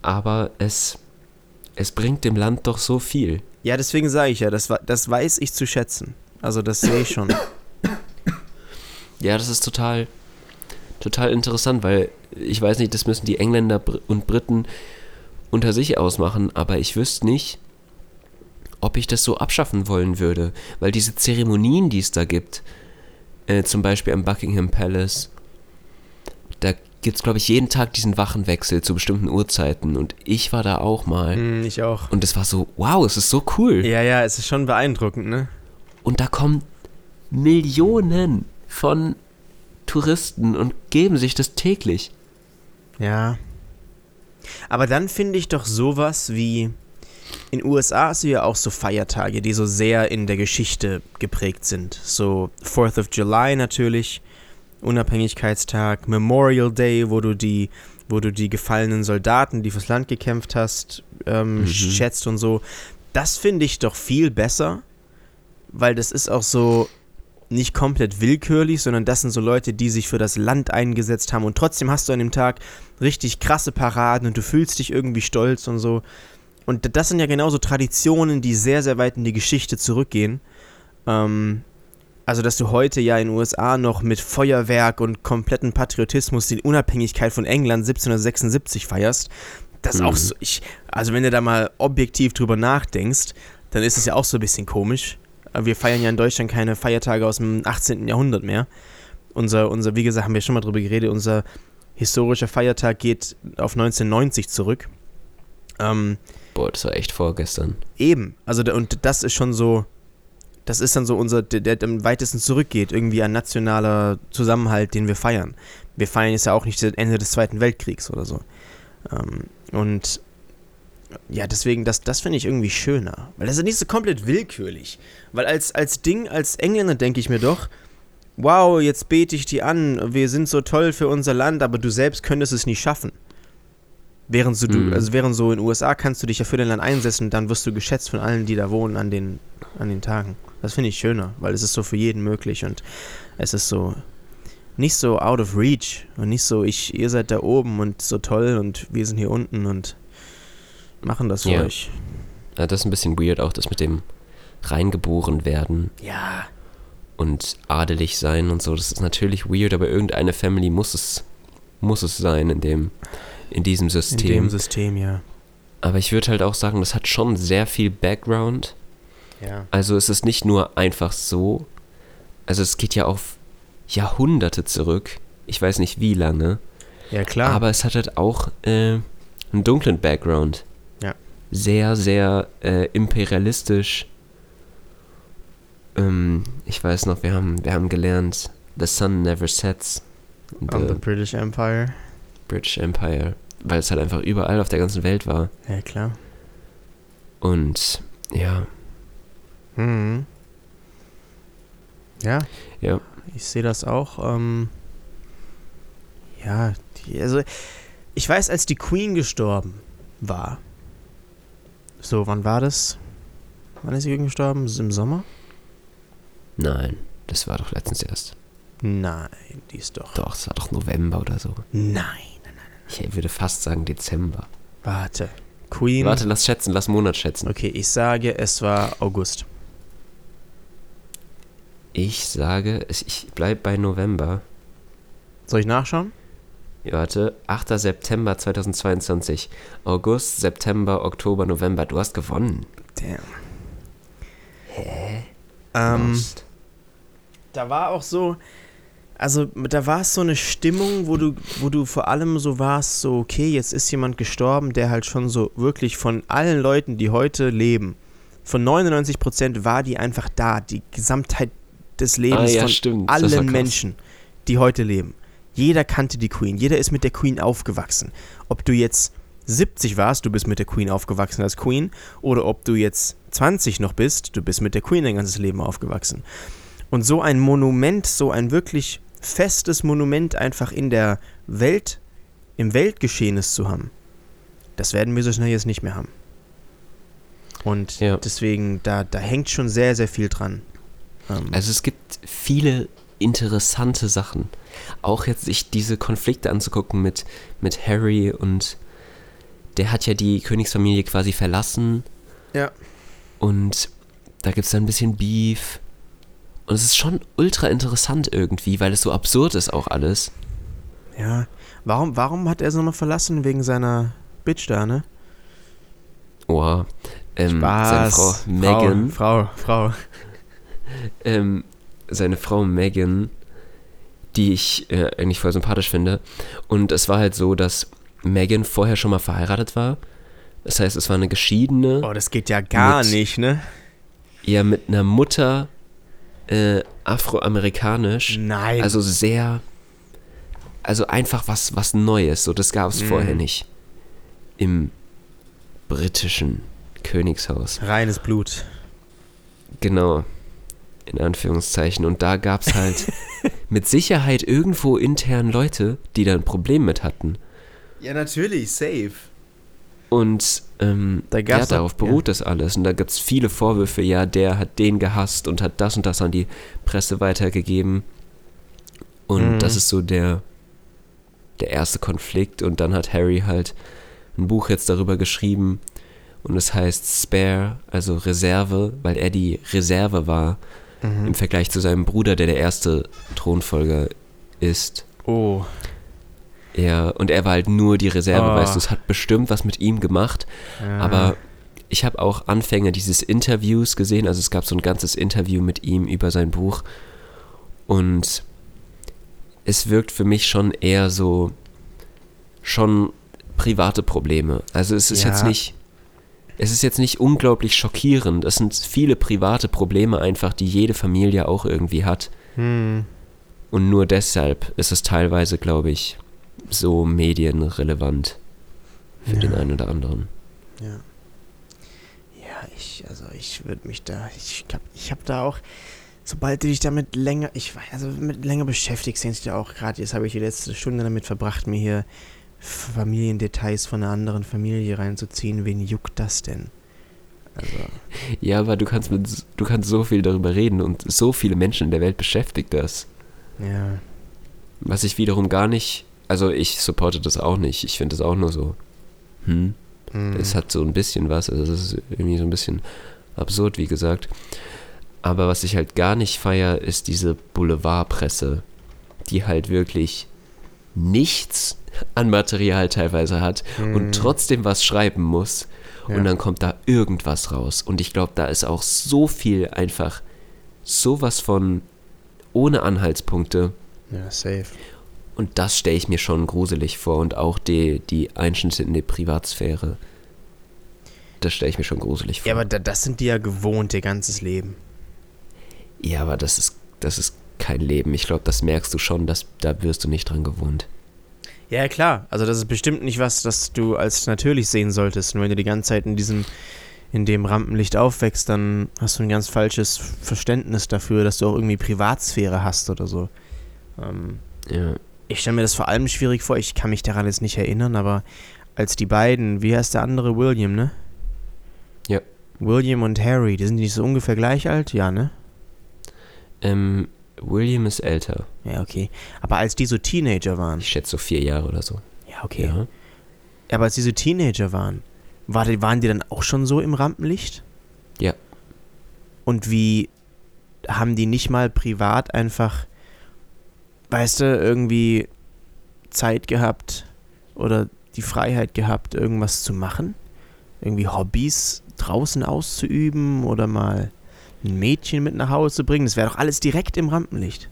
aber es, es bringt dem Land doch so viel. Ja, deswegen sage ich ja, das, das weiß ich zu schätzen. Also das sehe ich schon. Ja, das ist total, total interessant, weil ich weiß nicht, das müssen die Engländer und Briten unter sich ausmachen, aber ich wüsste nicht, ob ich das so abschaffen wollen würde, weil diese Zeremonien, die es da gibt, äh, zum Beispiel am Buckingham Palace, da gibt es, glaube ich, jeden Tag diesen Wachenwechsel zu bestimmten Uhrzeiten und ich war da auch mal Hm, ich auch. und es war so, wow, es ist so cool. Ja, ja, es ist schon beeindruckend, ne? Und da kommen Millionen von Touristen und geben sich das täglich. Ja. Aber dann finde ich doch sowas wie. In USA hast du ja auch so Feiertage, die so sehr in der Geschichte geprägt sind. So 4th of July natürlich, Unabhängigkeitstag, Memorial Day, wo du die, wo du die gefallenen Soldaten, die fürs Land gekämpft hast, ähm, Mhm. schätzt und so. Das finde ich doch viel besser, weil das ist auch so nicht komplett willkürlich, sondern das sind so Leute, die sich für das Land eingesetzt haben und trotzdem hast du an dem Tag richtig krasse Paraden und du fühlst dich irgendwie stolz und so. Und das sind ja genauso Traditionen, die sehr, sehr weit in die Geschichte zurückgehen. Ähm, also, dass du heute ja in den USA noch mit Feuerwerk und kompletten Patriotismus die Unabhängigkeit von England 1776 feierst, das ist auch Mhm. so. Ich, also, wenn du da mal objektiv drüber nachdenkst, dann ist es ja auch so ein bisschen komisch. Wir feiern ja in Deutschland keine Feiertage aus dem 18. Jahrhundert mehr. Unser, unser, wie gesagt, haben wir schon mal drüber geredet, unser historischer Feiertag geht auf 1990 zurück. Ähm, Boah, das war echt vorgestern. Eben, also und das ist schon so, das ist dann so unser, der, der am weitesten zurückgeht, irgendwie ein nationaler Zusammenhalt, den wir feiern. Wir feiern jetzt ja auch nicht das Ende des Zweiten Weltkriegs oder so. Ähm, und ja, deswegen, das, das finde ich irgendwie schöner. Weil das ist nicht so komplett willkürlich. Weil als, als Ding, als Engländer denke ich mir doch, wow, jetzt bete ich die an, wir sind so toll für unser Land, aber du selbst könntest es nie schaffen. Während so, du, Mhm. also während so in den USA kannst du dich ja für dein Land einsetzen, dann wirst du geschätzt von allen, die da wohnen an den, an den Tagen. Das finde ich schöner, weil es ist so für jeden möglich und es ist so nicht so out of reach und nicht so, ich, ihr seid da oben und so toll und wir sind hier unten und machen das Ja. euch. Ja, das ist ein bisschen weird, auch das mit dem reingeboren werden Ja, und adelig sein und so. Das ist natürlich weird, aber irgendeine Family muss es, muss es sein in dem, in diesem in System. dem System, ja. aber ich würde halt auch sagen, das hat schon sehr viel Background. Ja. Also es ist nicht nur einfach so. Also es geht ja auf Jahrhunderte zurück. Ich weiß nicht wie lange. Ja, klar. Aber es hat halt auch äh, einen dunklen Background. Sehr, sehr äh, imperialistisch. Ähm, ich weiß noch, wir haben, wir haben gelernt, The Sun Never Sets. On the The British Empire. British Empire. Weil es halt einfach überall auf der ganzen Welt war. Ja, klar. Und ja, Mhm. Ja, ja. ich sehe das auch. Ähm, ja, die, also ich weiß, als die Queen gestorben war. So, wann war das? Wann ist sie gestorben? Ist Im Sommer? Nein, das war doch letztens erst. Nein, die ist doch. Doch, es war doch November oder so. Nein. Ich würde fast sagen Dezember. Warte. Queen. Warte, lass schätzen, lass Monat schätzen. Okay, ich sage, es war August. Ich sage, ich bleib bei November. Soll ich nachschauen? Ja, Warte, 8. September 2022. August, September, Oktober, November. Du hast gewonnen. Damn. Hä? Ähm, da war auch so, also da war es so eine Stimmung, wo du, wo du vor allem so warst, so, okay, jetzt ist jemand gestorben, der halt schon so wirklich von allen Leuten, die heute leben, von 99% war die einfach da, die Gesamtheit des Lebens Ah, ja, von stimmt. Allen. Menschen, die heute leben. Jeder kannte die Queen, jeder ist mit der Queen aufgewachsen. Ob du jetzt 70 warst, du bist mit der Queen aufgewachsen als Queen, oder ob du jetzt 20 noch bist, du bist mit der Queen dein ganzes Leben aufgewachsen. Und so ein Monument, so ein wirklich festes Monument einfach in der Welt, im Weltgeschehnis zu haben, das werden wir so schnell jetzt nicht mehr haben. Und Ja. deswegen, da, da hängt schon sehr, sehr viel dran. Ähm, Also es gibt viele interessante Sachen. Auch jetzt sich diese Konflikte anzugucken mit, mit Harry und der hat ja die Königsfamilie quasi verlassen. Ja. Und da gibt es dann ein bisschen Beef. Und es ist schon ultra interessant irgendwie, weil es so absurd ist auch alles. Ja. Warum, warum hat er sie nochmal verlassen? Wegen seiner Bitch da, ne? Oha. Ähm, Spaß. Seine Frau Megan. Frau, Frau. Frau. ähm, seine Frau Megan, die ich äh, eigentlich voll sympathisch finde. Und es war halt so, dass Megan vorher schon mal verheiratet war. Das heißt, es war eine geschiedene, Oh, das geht ja gar Mit- nicht, ne? eher mit einer Mutter äh, afroamerikanisch. Nein. Also sehr, also einfach was, was Neues. So, das gab es Mhm. vorher nicht. Im britischen Königshaus. reines Blut. Genau. In Anführungszeichen. Und da gab es halt mit Sicherheit irgendwo intern Leute, die da ein Problem mit hatten. Ja, natürlich, safe. Und ähm, Da ja, darauf beruht das alles. Und da gibt es viele Vorwürfe, ja, der hat den gehasst und hat das und das an die Presse weitergegeben. Und Mhm. das ist so der, der erste Konflikt. Und dann hat Harry halt ein Buch jetzt darüber geschrieben. Und es heißt Spare, also Reserve, weil er die Reserve war Mhm. im Vergleich zu seinem Bruder, der der erste Thronfolger ist. Oh. Ja, und er war halt nur die Reserve, Oh. weißt du, es hat bestimmt was mit ihm gemacht. Ja. Aber ich habe auch Anfänge dieses Interviews gesehen. Also es gab so ein ganzes Interview mit ihm über sein Buch. Und es wirkt für mich schon eher so, schon private Probleme. Also es ist Ja. jetzt nicht, es ist jetzt nicht unglaublich schockierend. Es sind viele private Probleme einfach, die jede Familie auch irgendwie hat. Hm. Und nur deshalb ist es teilweise, glaube ich, so medienrelevant für Ja. den einen oder anderen. Ja. Ja, ich, also ich würde mich da, ich hab, ich hab da auch, sobald du dich damit länger, ich weiß, also mit länger beschäftigst, denkst du auch gerade, jetzt habe ich die letzte Stunde damit verbracht, mir hier Familiendetails von einer anderen Familie reinzuziehen. Wen juckt das denn? Also, Ja, aber du kannst mit, du kannst so viel darüber reden und so viele Menschen in der Welt beschäftigt das. ja. Was ich wiederum gar nicht, also ich supporte das auch nicht. Ich finde das auch nur so, hm, hm. es hat so ein bisschen was, also es ist irgendwie so ein bisschen absurd, wie gesagt. Aber was ich halt gar nicht feier, ist diese Boulevardpresse, die halt wirklich nichts an Material teilweise hat Hm. und trotzdem was schreiben muss. Ja. Und dann kommt da irgendwas raus. Und ich glaube, da ist auch so viel einfach sowas von ohne Anhaltspunkte. Ja, safe. Und das stelle ich mir schon gruselig vor. Und auch die, die Einschnitte in die Privatsphäre. Das stelle ich mir schon gruselig vor. Ja, aber da, das sind die ja gewohnt, ihr ganzes Leben. Ja, aber das ist, das ist kein Leben. Ich glaube, das merkst du schon, dass, da wirst du nicht dran gewohnt. Ja, klar. Also das ist bestimmt nicht was, das du als natürlich sehen solltest. Und wenn du die ganze Zeit in diesem, in dem Rampenlicht aufwächst, dann hast du ein ganz falsches Verständnis dafür, dass du auch irgendwie Privatsphäre hast oder so. Ähm, Ja. ich stelle mir das vor allem schwierig vor, ich kann mich daran jetzt nicht erinnern, aber als die beiden, wie heißt der andere, William, ne? Ja. William und Harry, die sind nicht so ungefähr gleich alt? Ja, ne? Ähm, William ist älter. Ja, okay. Aber als die so Teenager waren, Ich schätze so vier Jahre oder so. ja, okay. Ja. Aber als die so Teenager waren, war die, waren die dann auch schon so im Rampenlicht? Ja. Und wie haben die nicht mal privat einfach, weißt du, irgendwie Zeit gehabt oder die Freiheit gehabt, irgendwas zu machen? Irgendwie Hobbys draußen auszuüben oder mal ein Mädchen mit nach Hause zu bringen? Das wäre doch alles direkt im Rampenlicht.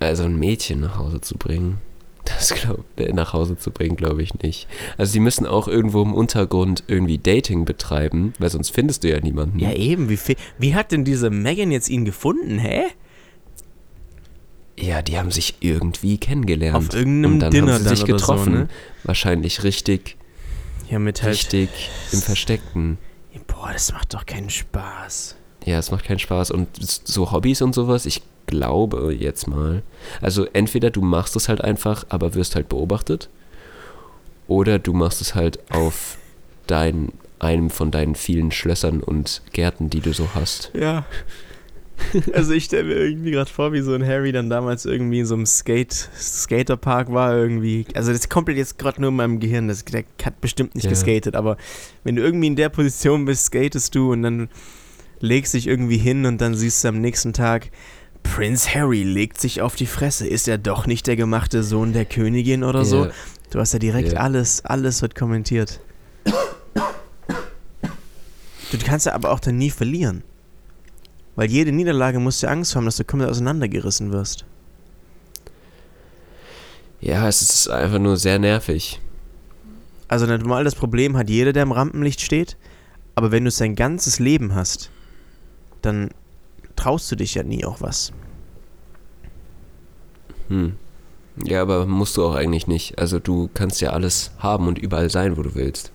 Also ein Mädchen nach Hause zu bringen, das glaub, äh, nach Hause zu bringen, glaube ich nicht. Also sie müssen auch irgendwo im Untergrund irgendwie Dating betreiben, weil sonst findest du ja niemanden. Ja, eben. Wie, wie hat denn diese Megan jetzt ihn gefunden, hä? Ja, die haben sich irgendwie kennengelernt. Auf irgendeinem und dann Dinner haben sie sich getroffen. so, ne? Wahrscheinlich richtig, Ja, mit halt. richtig im Versteckten. Boah, das macht doch keinen Spaß. Ja, es macht keinen Spaß. Und so Hobbys und sowas, ich glaube jetzt mal. Also entweder du machst es halt einfach, aber wirst halt beobachtet. Oder du machst es halt auf dein, einem von deinen vielen Schlössern und Gärten, die du so hast. Ja. Also ich stelle mir irgendwie gerade vor, wie so ein Harry dann damals irgendwie in so einem Skate, Skaterpark war irgendwie. Also das komplett jetzt gerade nur in meinem Gehirn. Das, der hat bestimmt nicht Ja. geskatet, aber wenn du irgendwie in der Position bist, skatest du und dann legst dich irgendwie hin und dann siehst du am nächsten Tag Prince Harry legt sich auf die Fresse. Ist er doch nicht der gemachte Sohn der Königin oder so? Du hast ja direkt Ja. alles, alles wird kommentiert. Du kannst ja aber auch dann nie verlieren. Weil jede Niederlage musst du Angst haben, dass du komplett auseinandergerissen wirst. Ja, es ist einfach nur sehr nervig. Also normal das Problem hat jeder, der im Rampenlicht steht. Aber wenn du sein ganzes Leben hast, dann traust du dich ja nie auch was. Hm. Ja, aber musst du auch eigentlich nicht. Also du kannst ja alles haben und überall sein, wo du willst.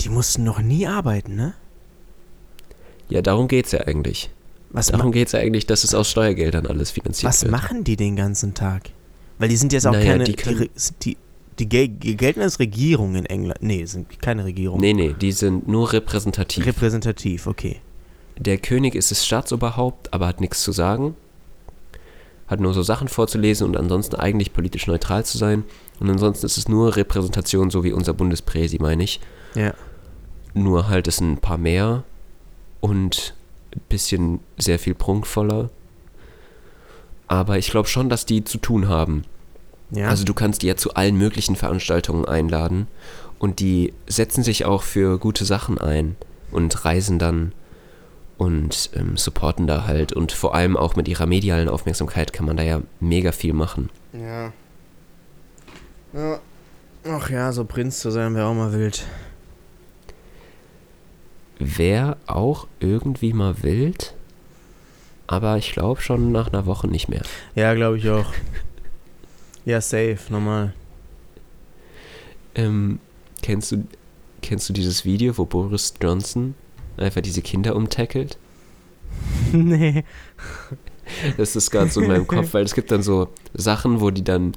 Die mussten noch nie arbeiten, ne? Ja, darum geht's ja eigentlich. Was, Darum geht's ja eigentlich, dass es aus Steuergeldern alles finanziert was wird. machen die den ganzen Tag? Weil die sind jetzt auch Naja, keine. die Die, die, die, gel gelten als Regierung in England. Nee, sind keine Regierung. Nee, nee, die sind nur repräsentativ. Repräsentativ, okay. Der König ist das Staatsoberhaupt, aber hat nichts zu sagen. Hat nur so Sachen vorzulesen und ansonsten eigentlich politisch neutral zu sein. Und ansonsten ist es nur Repräsentation, so wie unser Bundespräsi, meine ich. Ja. Nur halt ist ein paar mehr und ein bisschen sehr viel prunkvoller. Aber ich glaube schon, dass die zu tun haben. Ja. Also du kannst die ja zu allen möglichen Veranstaltungen einladen und die setzen sich auch für gute Sachen ein und reisen dann und ähm, supporten da halt und vor allem auch mit ihrer medialen Aufmerksamkeit kann man da ja mega viel machen. ja. ja. Ach ja, so Prinz zu sein wäre auch mal wild. Wäre auch irgendwie mal wild, aber ich glaube schon nach einer Woche nicht mehr. Ja, glaube ich auch. Ja, safe, normal. Ähm, kennst du kennst du dieses Video, wo Boris Johnson einfach diese Kinder umtackelt? nee. Das ist gerade so in meinem Kopf, weil es gibt dann so Sachen, wo die dann,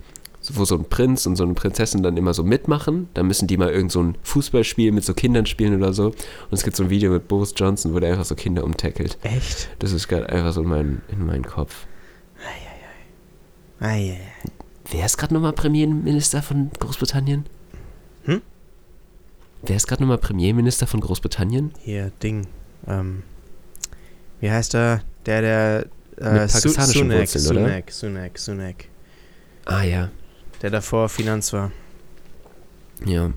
wo so ein Prinz und so eine Prinzessin dann immer so mitmachen. Dann müssen die mal irgend so ein Fußballspiel mit so Kindern spielen oder so. Und es gibt so ein Video mit Boris Johnson, wo der einfach so Kinder umtackelt. Echt? Das ist gerade einfach so in, mein, in meinen Kopf. Ja, ja. Wer ist gerade nochmal Premierminister von Großbritannien? Hm? Wer ist gerade nochmal Premierminister von Großbritannien? Hier, Ding. Ähm, wie heißt er? Der, der. Äh, Mit pakistanischen Sunak, Wurzeln, oder? Sunak, Sunak, Sunak. Ah ja, Der davor Finanz war. ja.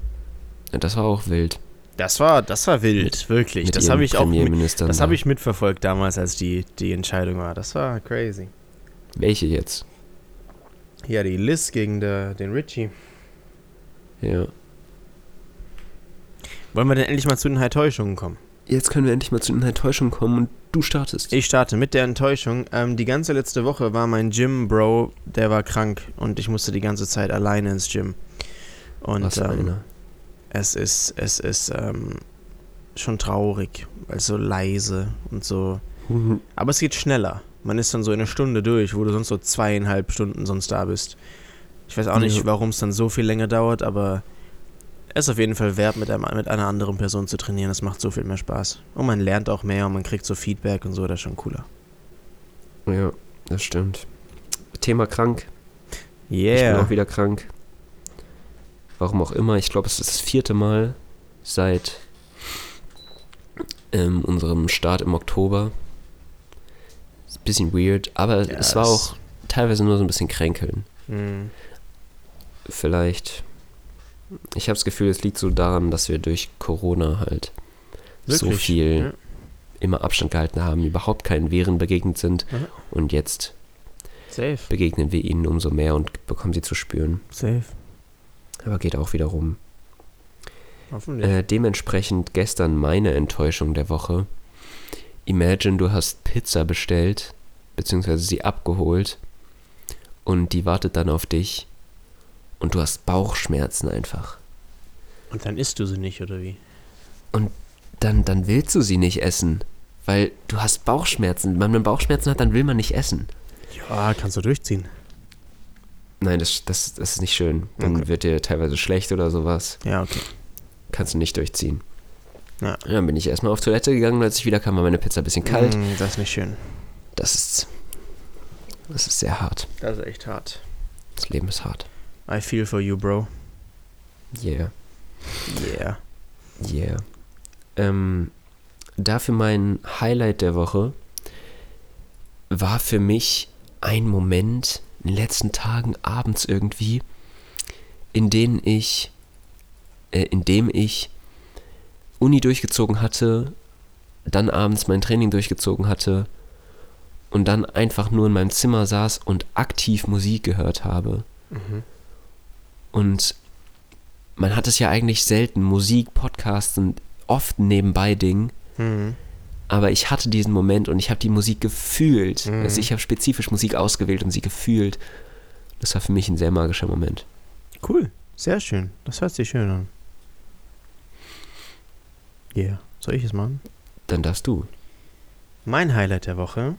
ja das war auch wild. Das war, das war wild, wirklich. Mit Das habe ich auch. mit- Das da. habe ich mitverfolgt damals, als die, die Entscheidung war. Das war crazy. Welche jetzt? Ja, die Liz gegen der, den Richie. Ja. Wollen wir denn endlich mal zu den Enttäuschungen kommen? Jetzt können wir endlich mal zu den Enttäuschungen kommen und du startest. Ich starte mit der Enttäuschung. Ähm, die ganze letzte Woche war mein Gym-Bro, der war krank und ich musste die ganze Zeit alleine ins Gym. Und Was ähm, es ist, es ist ähm, schon traurig, weil es so leise und so. Aber es geht schneller. Man ist dann so in einer Stunde durch, wo du sonst so zweieinhalb Stunden sonst da bist. Ich weiß auch nicht, warum es dann so viel länger dauert, aber es ist auf jeden Fall wert, mit, einem, mit einer anderen Person zu trainieren. Das macht so viel mehr Spaß. Und man lernt auch mehr und man kriegt so Feedback und so, das ist schon cooler. Ja, das stimmt. Thema krank. Ich bin Yeah. auch wieder krank. Warum auch immer. Ich glaube, es ist das vierte Mal seit ähm, unserem Start im Oktober. Ist ein bisschen weird, aber Ja, es war auch teilweise nur so ein bisschen kränkeln. Hm. Vielleicht. Ich habe das Gefühl, es liegt so daran, dass wir durch Corona halt so Wirklich? viel Ja. immer Abstand gehalten haben, überhaupt keinen Viren begegnet sind Mhm. und jetzt Safe. begegnen wir ihnen umso mehr und bekommen sie zu spüren. Safe. Aber geht auch wieder rum. Hoffentlich. Äh, dementsprechend gestern meine Enttäuschung der Woche. Imagine, du hast Pizza bestellt, beziehungsweise sie abgeholt und die wartet dann auf dich und du hast Bauchschmerzen einfach. und dann isst du sie nicht, oder wie? Dann, dann willst du sie nicht essen, weil du hast Bauchschmerzen. Wenn man Bauchschmerzen hat, dann will man nicht essen. Ja, kannst du durchziehen. Nein, das, das, das ist nicht schön. Dann Okay. wird dir teilweise schlecht oder sowas. Ja, okay. Kannst du nicht durchziehen. Ja. Dann bin ich erstmal auf Toilette gegangen und als ich wiederkam, war meine Pizza ein bisschen kalt. Mm, das ist nicht schön. Das ist. Das ist sehr hart. Das ist echt hart. Das Leben ist hart. I feel for you, bro. Yeah. Yeah. Yeah. Ähm, dafür mein Highlight der Woche war für mich ein Moment in den letzten Tagen, abends irgendwie, in denen ich, äh, in dem ich Uni durchgezogen hatte, dann abends mein Training durchgezogen hatte und dann einfach nur in meinem Zimmer saß und aktiv Musik gehört habe. Mhm. Und man hat es ja eigentlich selten, Musik, Podcasts sind oft nebenbei Ding, Mhm. aber ich hatte diesen Moment und ich habe die Musik gefühlt. Mhm. Also ich habe spezifisch Musik ausgewählt und sie gefühlt. Das war für mich ein sehr magischer Moment. Cool. Sehr schön. Das hört sich schön an. Yeah. Soll ich es machen? Dann darfst du. Mein Highlight der Woche.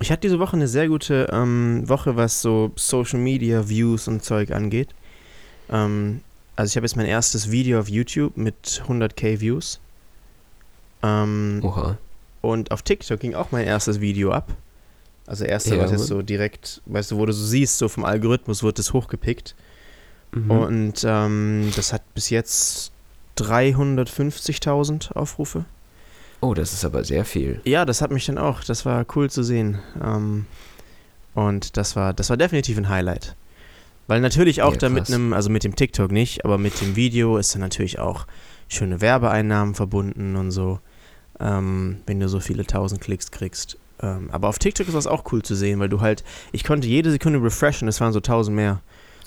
Ich hatte diese Woche eine sehr gute ähm, Woche, was so Social Media Views und Zeug angeht. Ähm, also ich habe jetzt mein erstes Video auf YouTube mit 100k Views. Ähm, Oha. Und auf TikTok ging auch mein erstes Video ab. Also erste, Ja, was jetzt so direkt, weißt du, wo du so siehst, so vom Algorithmus wird es hochgepickt. Mhm. Und ähm, das hat bis jetzt 350.000 Aufrufe. oh, das ist aber sehr viel. Ja, das hat mich dann auch, das war cool zu sehen. Ähm, und das war, das war definitiv ein Highlight. Weil natürlich auch Ja, da mit einem, also mit dem TikTok nicht, aber mit dem Video ist dann natürlich auch schöne Werbeeinnahmen verbunden und so, ähm, wenn du so viele tausend Klicks kriegst. Ähm, aber auf TikTok ist das auch cool zu sehen, weil du halt, ich konnte jede Sekunde refreshen, es waren so tausend mehr.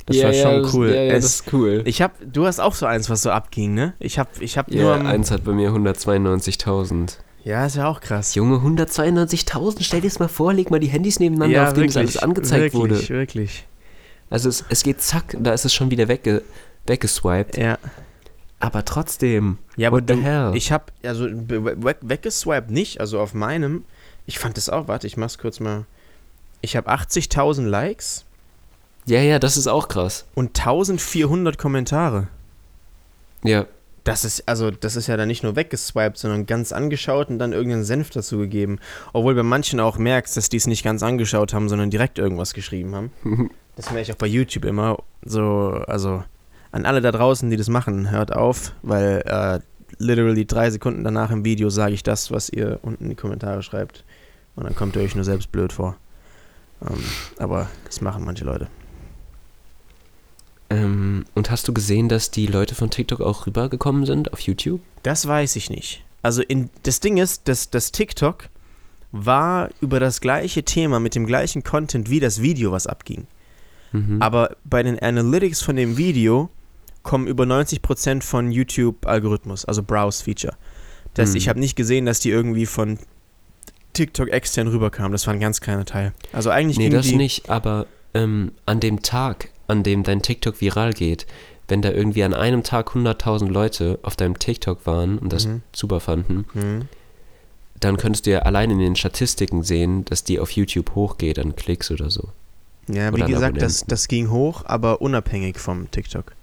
Das war schon cool. Ja, ja, es, das ist cool. ich hab, du hast auch so eins, was so abging, ne? Ich hab, ich hab nur. ja, eins hat bei mir 192.000. ja, ist ja auch krass. Junge, 192.000, stell dir das mal vor, leg mal die Handys nebeneinander, auf denen das alles angezeigt wirklich, wurde. Wirklich, Also es, es geht zack, da ist es schon wieder wegge, weggeswiped. Ja. Aber trotzdem, Ja, aber what the hell? ich hab, also we- weg, weggeswiped nicht, also auf meinem, ich fand das auch, warte, ich mach's kurz mal. Ich habe 80.000 Likes ja, ja, das ist auch krass. und 1400 Kommentare. Ja, Das ist, also, das ist ja dann nicht nur weggeswiped, sondern ganz angeschaut und dann irgendeinen Senf dazu gegeben. Obwohl bei manchen auch merkst, dass die es nicht ganz angeschaut haben, sondern direkt irgendwas geschrieben haben. Das merke ich auch bei YouTube immer. So, also an alle da draußen, die das machen, hört auf, weil äh, literally drei Sekunden danach im Video sage ich das, was ihr unten in die Kommentare schreibt. Und dann kommt ihr euch nur selbst blöd vor. Ähm, aber das machen manche Leute. ähm, und hast du gesehen, dass die Leute von TikTok auch rübergekommen sind auf YouTube? Das weiß ich nicht. Also in, das Ding ist, dass das TikTok war über das gleiche Thema mit dem gleichen Content wie das Video, was abging. Mhm. Aber bei den Analytics von dem Video kommen über 90% von YouTube-Algorithmus, also Browse-Feature. Das Mhm. ich habe nicht gesehen, dass die irgendwie von TikTok extern rüberkamen. Das war ein ganz kleiner Teil. Also eigentlich nee, das nicht, aber ähm, an dem Tag, an dem dein TikTok viral geht, wenn da irgendwie an einem Tag 100.000 Leute auf deinem TikTok waren und das Mhm. super fanden, Hm. dann könntest du ja allein in den Statistiken sehen, dass die auf YouTube hochgeht an Klicks oder so. Ja, wie gesagt, das, das ging hoch, aber unabhängig vom TikTok.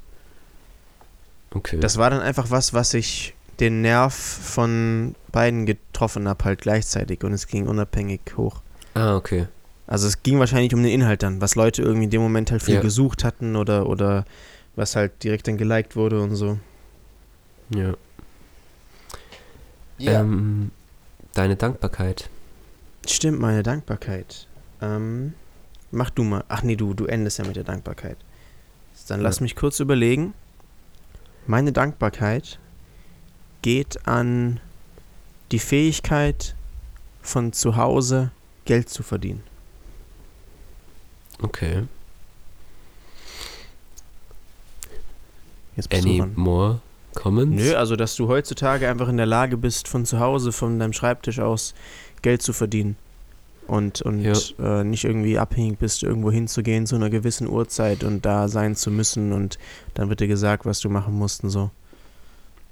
Okay. Das war dann einfach was, was ich den Nerv von beiden getroffen habe, halt gleichzeitig und es ging unabhängig hoch. ah, okay. Also es ging wahrscheinlich um den Inhalt dann, was Leute irgendwie in dem Moment halt viel Ja. gesucht hatten oder, oder was halt direkt dann geliked wurde und so. Ja. Ähm, deine Dankbarkeit. Stimmt, meine Dankbarkeit. Ähm, mach du mal. Ach nee, du, du endest ja mit der Dankbarkeit. Dann lass Ja. mich kurz überlegen. Meine Dankbarkeit geht an die Fähigkeit von zu Hause Geld zu verdienen. Okay. Jetzt Any more comments? Nö, also dass du heutzutage einfach in der Lage bist, von zu Hause, von deinem Schreibtisch aus Geld zu verdienen. Und, und äh, nicht irgendwie abhängig bist, irgendwo hinzugehen zu einer gewissen Uhrzeit und da sein zu müssen und dann wird dir gesagt, was du machen musst und so.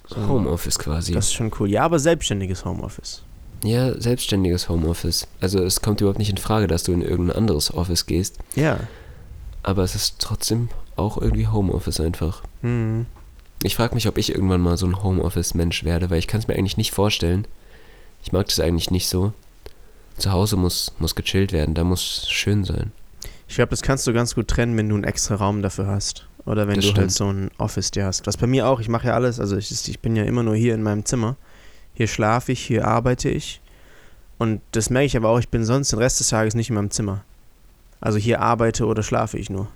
so Homeoffice quasi. Das ist schon cool. Ja, aber selbstständiges Homeoffice. ja, selbstständiges Homeoffice. Also es kommt überhaupt nicht in Frage, dass du in irgendein anderes Office gehst, Ja. aber es ist trotzdem auch irgendwie Homeoffice einfach. Mhm. Ich frage mich, ob ich irgendwann mal so ein Homeoffice-Mensch werde, weil ich kann es mir eigentlich nicht vorstellen. Ich mag das eigentlich nicht so. Zu Hause muss, muss gechillt werden, da muss schön sein. Ich glaube, das kannst du ganz gut trennen, wenn du einen extra Raum dafür hast. Oder wenn Das du halt stimmt. so ein Office dir hast. Was bei mir auch, ich mache ja alles, also ich, ich bin ja immer nur hier in meinem Zimmer. Hier schlafe ich, hier arbeite ich. Und das merke ich aber auch, ich bin sonst den Rest des Tages nicht in meinem Zimmer. Also hier arbeite oder schlafe ich nur.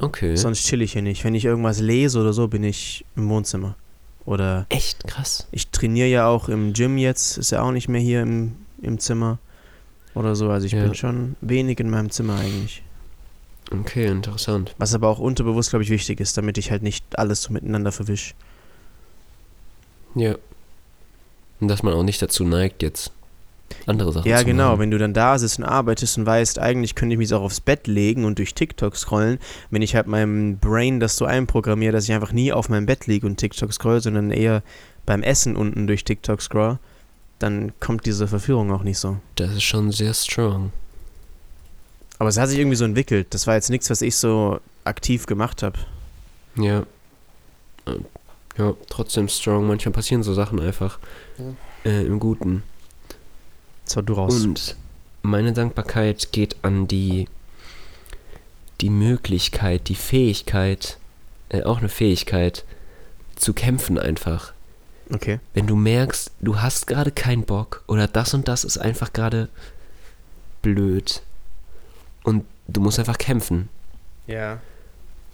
Okay. Sonst chill ich hier nicht. Wenn ich irgendwas lese oder so, bin ich im Wohnzimmer. Oder Echt krass. ich trainiere ja auch im Gym jetzt, ist ja auch nicht mehr hier im, im Zimmer oder so. Also ich Ja. bin schon wenig in meinem Zimmer eigentlich. Okay, interessant. Was aber auch unterbewusst, glaube ich, wichtig ist, damit ich halt nicht alles so miteinander verwisch. Ja. Und dass man auch nicht dazu neigt, jetzt andere Sachen Ja, zu genau. machen. Wenn du dann da sitzt und arbeitest und weißt, eigentlich könnte ich mich auch aufs Bett legen und durch TikTok scrollen, wenn ich halt meinem Brain das so einprogrammiere, dass ich einfach nie auf meinem Bett liege und TikTok scroll, sondern eher beim Essen unten durch TikTok scroll, dann kommt diese Verführung auch nicht so. Das ist schon sehr strong. Aber es hat sich irgendwie so entwickelt. Das war jetzt nichts, was ich so aktiv gemacht habe. Ja. Ja, trotzdem strong. Manchmal passieren so Sachen einfach äh, im Guten. Das war du raus. Und meine Dankbarkeit geht an die, die Möglichkeit, die Fähigkeit, äh, auch eine Fähigkeit, zu kämpfen einfach. Okay. Wenn du merkst, du hast gerade keinen Bock oder das und das ist einfach gerade blöd und du musst einfach kämpfen Ja.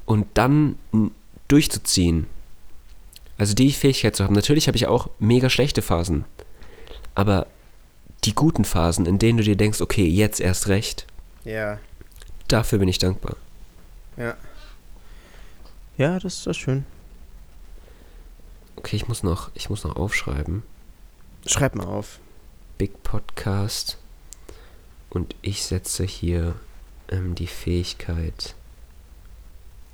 und dann durchzuziehen. Also die Fähigkeit zu haben. Natürlich habe ich auch mega schlechte Phasen, aber die guten Phasen, in denen du dir denkst, okay, jetzt erst recht, Ja. dafür bin ich dankbar. Ja. Ja, das ist schön. Okay, ich muss noch, ich muss noch aufschreiben. Schreib mal auf. Big Podcast. Und ich setze hier ähm, die Fähigkeit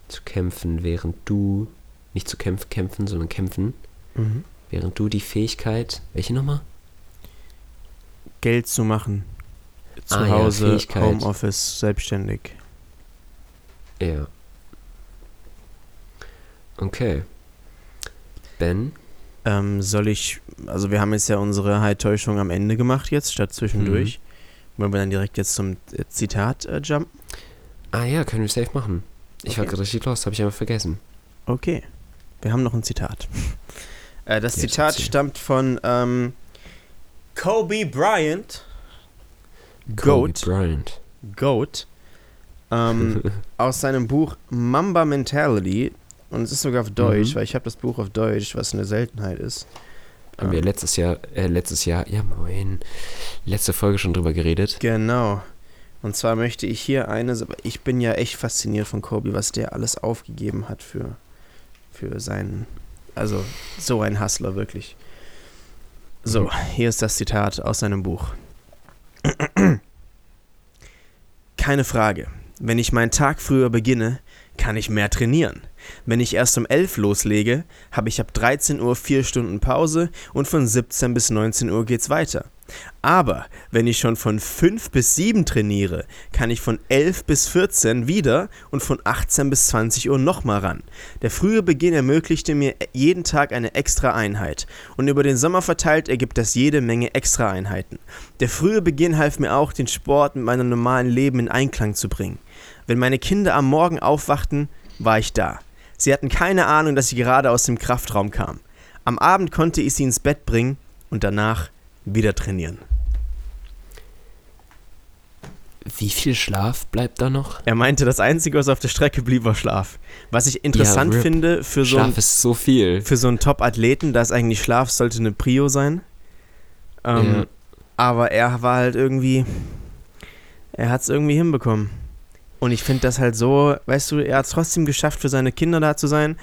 zu kämpfen, während du, nicht zu kämpfen, kämpfen, sondern kämpfen, Mhm. während du die Fähigkeit, welche nochmal? Geld zu machen. Zu Ah ja, Hause, Fähigkeit. Homeoffice, selbstständig. Ja. Okay. Ben? Ähm, soll ich, also wir haben jetzt ja unsere High-Täuschung am Ende gemacht jetzt, statt zwischendurch. Wollen wir dann direkt jetzt zum äh, Zitat äh, jumpen? Ah ja, können wir safe machen. Ich war Okay. gerade richtig lost, habe ich einfach vergessen. Okay. Wir haben noch ein Zitat. äh, das Ja, Zitat stammt von ähm, Kobe Bryant. Kobe Goat. Bryant. Goat. Ähm, aus seinem Buch Mamba Mentality. Und es ist sogar auf Deutsch, Mhm. weil ich habe das Buch auf Deutsch, was eine Seltenheit ist. Haben wir letztes Jahr, äh, letztes Jahr, ja moin, letzte Folge schon drüber geredet. Genau. Und zwar möchte ich hier eines, aber ich bin ja echt fasziniert von Kobe, was der alles aufgegeben hat für, für seinen, also so ein Hustler wirklich. So, Mhm. hier ist das Zitat aus seinem Buch. Keine Frage. Wenn ich meinen Tag früher beginne, kann ich mehr trainieren. Wenn ich erst um 11 loslege, habe ich ab 13 Uhr 4 Stunden Pause und von 17 bis 19 Uhr geht's weiter. Aber wenn ich schon von 5 bis 7 trainiere, kann ich von 11 bis 14 wieder und von 18 bis 20 Uhr nochmal ran. Der frühe Beginn ermöglichte mir jeden Tag eine extra Einheit und über den Sommer verteilt ergibt das jede Menge extra Einheiten. Der frühe Beginn half mir auch, den Sport mit meinem normalen Leben in Einklang zu bringen. Wenn meine Kinder am Morgen aufwachten, war ich da. Sie hatten keine Ahnung, dass ich gerade aus dem Kraftraum kam. Am Abend konnte ich sie ins Bett bringen und danach wieder trainieren. Wie viel Schlaf bleibt da noch? Er meinte, das Einzige, was auf der Strecke blieb, war Schlaf. Was ich interessant RIP. finde für so, Schlaf ein, ist so viel. für so einen Top-Athleten, dass eigentlich Schlaf sollte eine Prio sein. Ähm, Ja. Aber er war halt irgendwie, er hat es irgendwie hinbekommen. Und ich finde das halt so, weißt du, er hat es trotzdem geschafft, für seine Kinder da zu sein,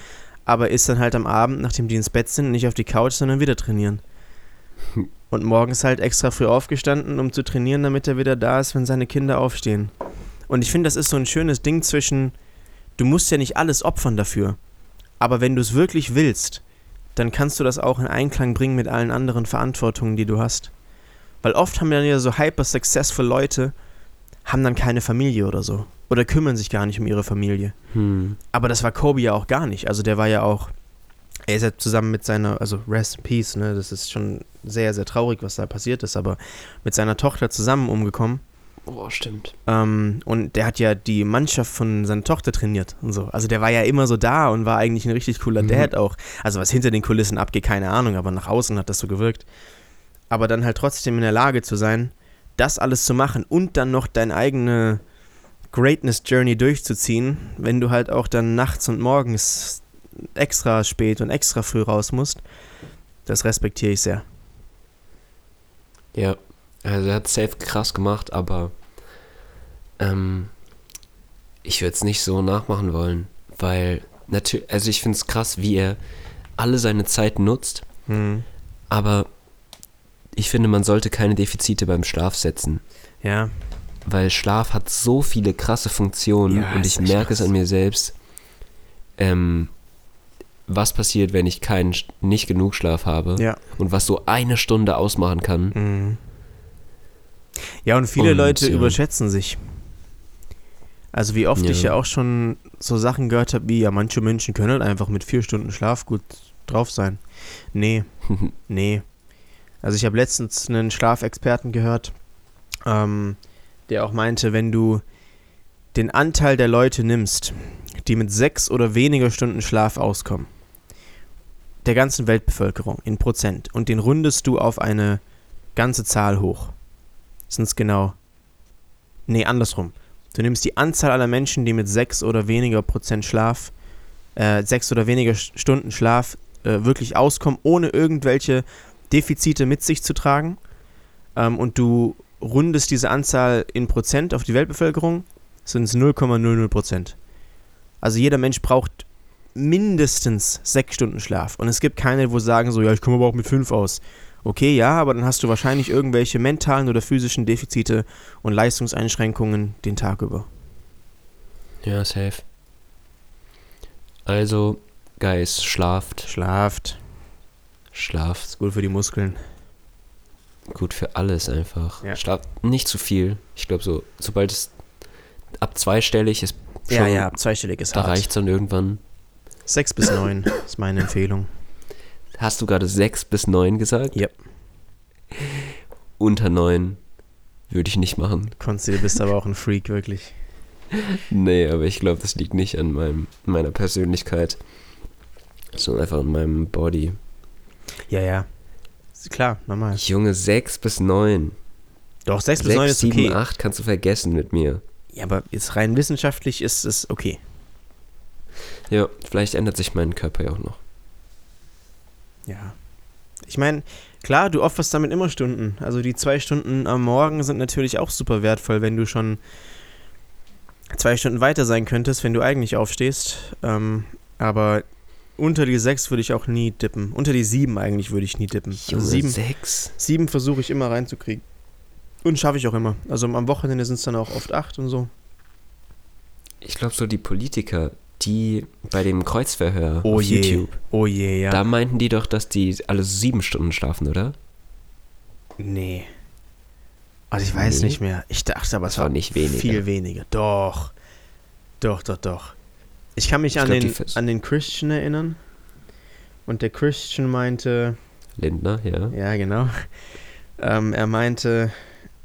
aber ist dann halt am Abend, nachdem die ins Bett sind, nicht auf die Couch, sondern wieder trainieren. Und morgens halt extra früh aufgestanden, um zu trainieren, damit er wieder da ist, wenn seine Kinder aufstehen. Und ich finde, das ist so ein schönes Ding zwischen, du musst ja nicht alles opfern dafür, aber wenn du es wirklich willst, dann kannst du das auch in Einklang bringen mit allen anderen Verantwortungen, die du hast. Weil oft haben dann ja so hyper successful Leute, haben dann keine Familie oder so. Oder kümmern sich gar nicht um ihre Familie. Hm. Aber das war Kobe ja auch gar nicht. Also der war ja auch, er ist ja zusammen mit seiner, also Rest in Peace, ne, das ist schon sehr, sehr traurig, was da passiert ist, aber mit seiner Tochter zusammen umgekommen. Oh, stimmt. Ähm, und der hat ja die Mannschaft von seiner Tochter trainiert und so. Also der war ja immer so da und war eigentlich ein richtig cooler Mhm. Dad auch. Also was hinter den Kulissen abgeht, keine Ahnung, aber nach außen hat das so gewirkt. aber dann halt trotzdem in der Lage zu sein, das alles zu machen und dann noch deine eigene Greatness Journey durchzuziehen, wenn du halt auch dann nachts und morgens extra spät und extra früh raus musst, das respektiere ich sehr. Ja, also er hat safe krass gemacht, aber ähm, ich würde es nicht so nachmachen wollen, weil natürlich, also ich finde es krass, wie er alle seine Zeit nutzt, Hm. aber ich finde, man sollte keine Defizite beim Schlaf setzen, Ja, weil Schlaf hat so viele krasse Funktionen Ja, und ich merke es an mir selbst, ähm, was passiert, wenn ich keinen, nicht genug Schlaf habe ja. und was so eine Stunde ausmachen kann. Mhm. Ja, und viele Und, Leute ja. überschätzen sich. Also wie oft Ja. ich ja auch schon so Sachen gehört habe, wie ja, manche Menschen können halt einfach mit vier Stunden Schlaf gut drauf sein. Nee, nee. Also ich habe letztens einen Schlafexperten gehört, ähm, der auch meinte, wenn du den Anteil der Leute nimmst, die mit sechs oder weniger Stunden Schlaf auskommen, der ganzen Weltbevölkerung in Prozent, und den rundest du auf eine ganze Zahl hoch, sind es genau. Nee, andersrum. Du nimmst die Anzahl aller Menschen, die mit sechs oder weniger Prozent Schlaf, äh, sechs oder weniger Stunden Schlaf äh, wirklich auskommen, ohne irgendwelche Defizite mit sich zu tragen. Ähm, und du rundest diese Anzahl in Prozent auf die Weltbevölkerung, sind es 0,00 Prozent. Also jeder Mensch braucht mindestens sechs Stunden Schlaf. Und es gibt keine, wo sagen so, ja, ich komme aber auch mit fünf aus. Okay, ja, aber dann hast du wahrscheinlich irgendwelche mentalen oder physischen Defizite und Leistungseinschränkungen den Tag über. Ja, safe. Also, Guys, schlaft, Schlaft. schlaft. Gut für die Muskeln. Gut für alles einfach. Ja. Schlaft nicht zu viel. Ich glaube so, sobald es ab zweistellig ist, schon, Ja, ja, zweistellig ist da reicht es dann irgendwann. Sechs bis neun ist meine Empfehlung. Hast du gerade sechs bis neun gesagt? Yep. Unter neun würde ich nicht machen. Konsti, du bist aber auch ein Freak, wirklich. Nee, aber ich glaube, das liegt nicht an meinem, meiner Persönlichkeit, sondern einfach an meinem Body. Ja, ja. Klar, normal. Junge, sechs bis neun. Doch, sechs bis neun ist sieben, okay. acht kannst du vergessen mit mir. Ja, aber jetzt rein wissenschaftlich ist es okay. Ja, vielleicht ändert sich mein Körper ja auch noch. Ja. Ich meine, klar, du opferst damit immer Stunden. Also die zwei Stunden am Morgen sind natürlich auch super wertvoll, wenn du schon zwei Stunden weiter sein könntest, wenn du eigentlich aufstehst. Ähm, aber unter die sechs würde ich auch nie dippen. Unter die sieben eigentlich würde ich nie dippen. Junge, Also sieben, sechs? sieben versuche ich immer reinzukriegen. Und schaffe ich auch immer. Also am Wochenende sind es dann auch oft acht und so. Ich glaube so die Politiker, die bei dem Kreuzverhör Oh auf je. YouTube, Oh je, ja. da meinten die doch, dass die alle sieben Stunden schlafen, oder? nee. Also ich weiß Nee. nicht mehr. Ich dachte aber, es Das war nicht weniger. Viel weniger. Doch. Doch, doch, doch. Ich kann mich Ich an, glaub, den, an den Christian erinnern. Und der Christian meinte, Lindner, ja. ja, genau. Ähm, er meinte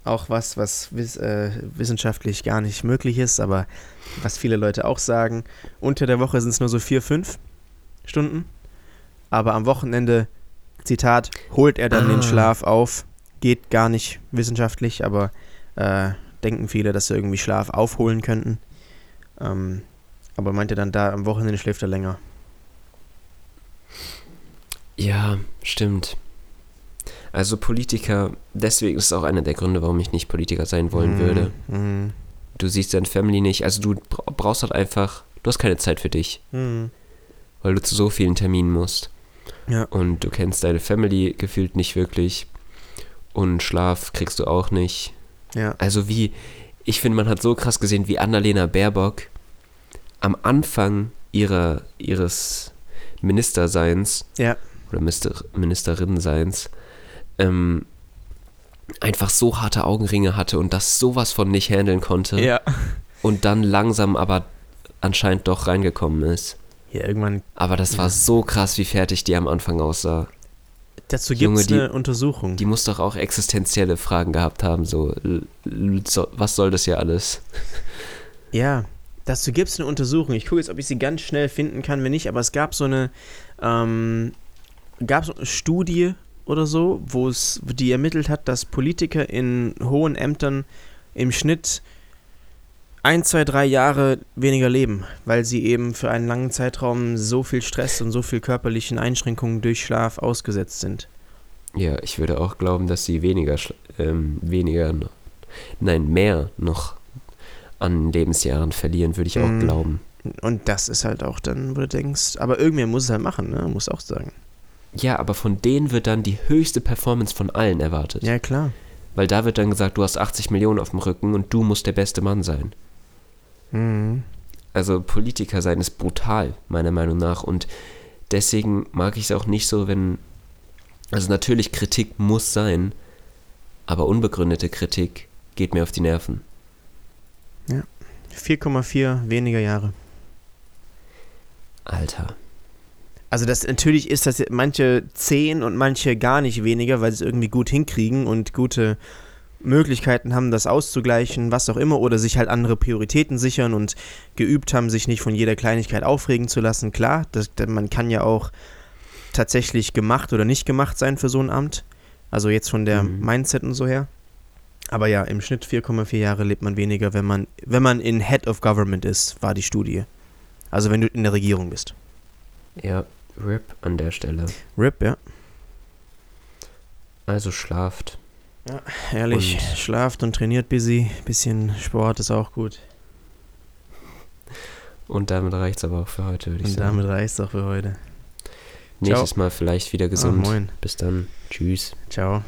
auch was, was wiss, äh, wissenschaftlich gar nicht möglich ist, aber was viele Leute auch sagen. Unter der Woche sind es nur so vier, fünf Stunden. Aber am Wochenende, Zitat, holt er dann Ah. den Schlaf auf. Geht gar nicht wissenschaftlich, aber äh, denken viele, dass sie irgendwie Schlaf aufholen könnten. Ähm, aber meinte dann da, am Wochenende schläft er länger. Ja, stimmt. Also Politiker, deswegen ist es auch einer der Gründe, warum ich nicht Politiker sein wollen Mhm, würde. mhm, Du siehst deine Family nicht, also du bra- brauchst halt einfach, du hast keine Zeit für dich, mhm. weil du zu so vielen Terminen musst. Ja. Und du kennst deine Family gefühlt nicht wirklich. Und Schlaf kriegst du auch nicht. Ja. Also wie, ich finde, man hat so krass gesehen, wie Annalena Baerbock am Anfang ihrer, ihres Ministerseins Ja. oder Minister, Ministerinnenseins ähm, einfach so harte Augenringe hatte und das sowas von nicht handeln konnte Ja. und dann langsam aber anscheinend doch reingekommen ist. Ja, irgendwann. Aber das war so krass, wie fertig die am Anfang aussah. Dazu gibt es die- eine Untersuchung. Die muss doch auch existenzielle Fragen gehabt haben, so was soll das hier alles? Ja, dazu gibt es eine Untersuchung. Ich gucke jetzt, ob ich sie ganz schnell finden kann, wenn nicht, aber es gab so eine, ähm, gab so eine Studie oder so, wo es, die ermittelt hat, dass Politiker in hohen Ämtern im Schnitt ein, zwei, drei Jahre weniger leben, weil sie eben für einen langen Zeitraum so viel Stress und so viel körperlichen Einschränkungen durch Schlaf ausgesetzt sind. Ja, ich würde auch glauben, dass sie weniger, ähm, weniger, nein, mehr noch an Lebensjahren verlieren, würde ich auch mm. glauben. Und das ist halt auch dann, wo du denkst, aber irgendwer muss es halt machen, ne? Muss auch sagen. Ja, aber von denen wird dann die höchste Performance von allen erwartet. Ja, klar. Weil da wird dann gesagt, du hast 80 Millionen auf dem Rücken und du musst der beste Mann sein. Mhm. Also Politiker sein ist brutal, meiner Meinung nach. Und deswegen mag ich es auch nicht so, wenn. Also natürlich, Kritik muss sein, aber unbegründete Kritik geht mir auf die Nerven. Ja. 4,4 weniger Jahre. Alter. Also das natürlich ist das manche 10 und manche gar nicht weniger, weil sie es irgendwie gut hinkriegen und gute Möglichkeiten haben, das auszugleichen, was auch immer, oder sich halt andere Prioritäten sichern und geübt haben, sich nicht von jeder Kleinigkeit aufregen zu lassen. Klar, das, man kann ja auch tatsächlich gemacht oder nicht gemacht sein für so ein Amt. Also jetzt von der mhm. Mindset und so her. Aber ja, im Schnitt 4,4 Jahre lebt man weniger, wenn man, wenn man in Head of Government ist, war die Studie. Also wenn du in der Regierung bist. Ja, RIP an der Stelle. RIP, ja. Also schlaft. Ja, ehrlich, und schlaft und trainiert busy. Bisschen Sport ist auch gut. Und damit reicht es aber auch für heute, würde ich und sagen. Und damit reicht es auch für heute. Nächstes Ciao. Mal vielleicht wieder gesund. Moin. Bis dann. Tschüss. Ciao.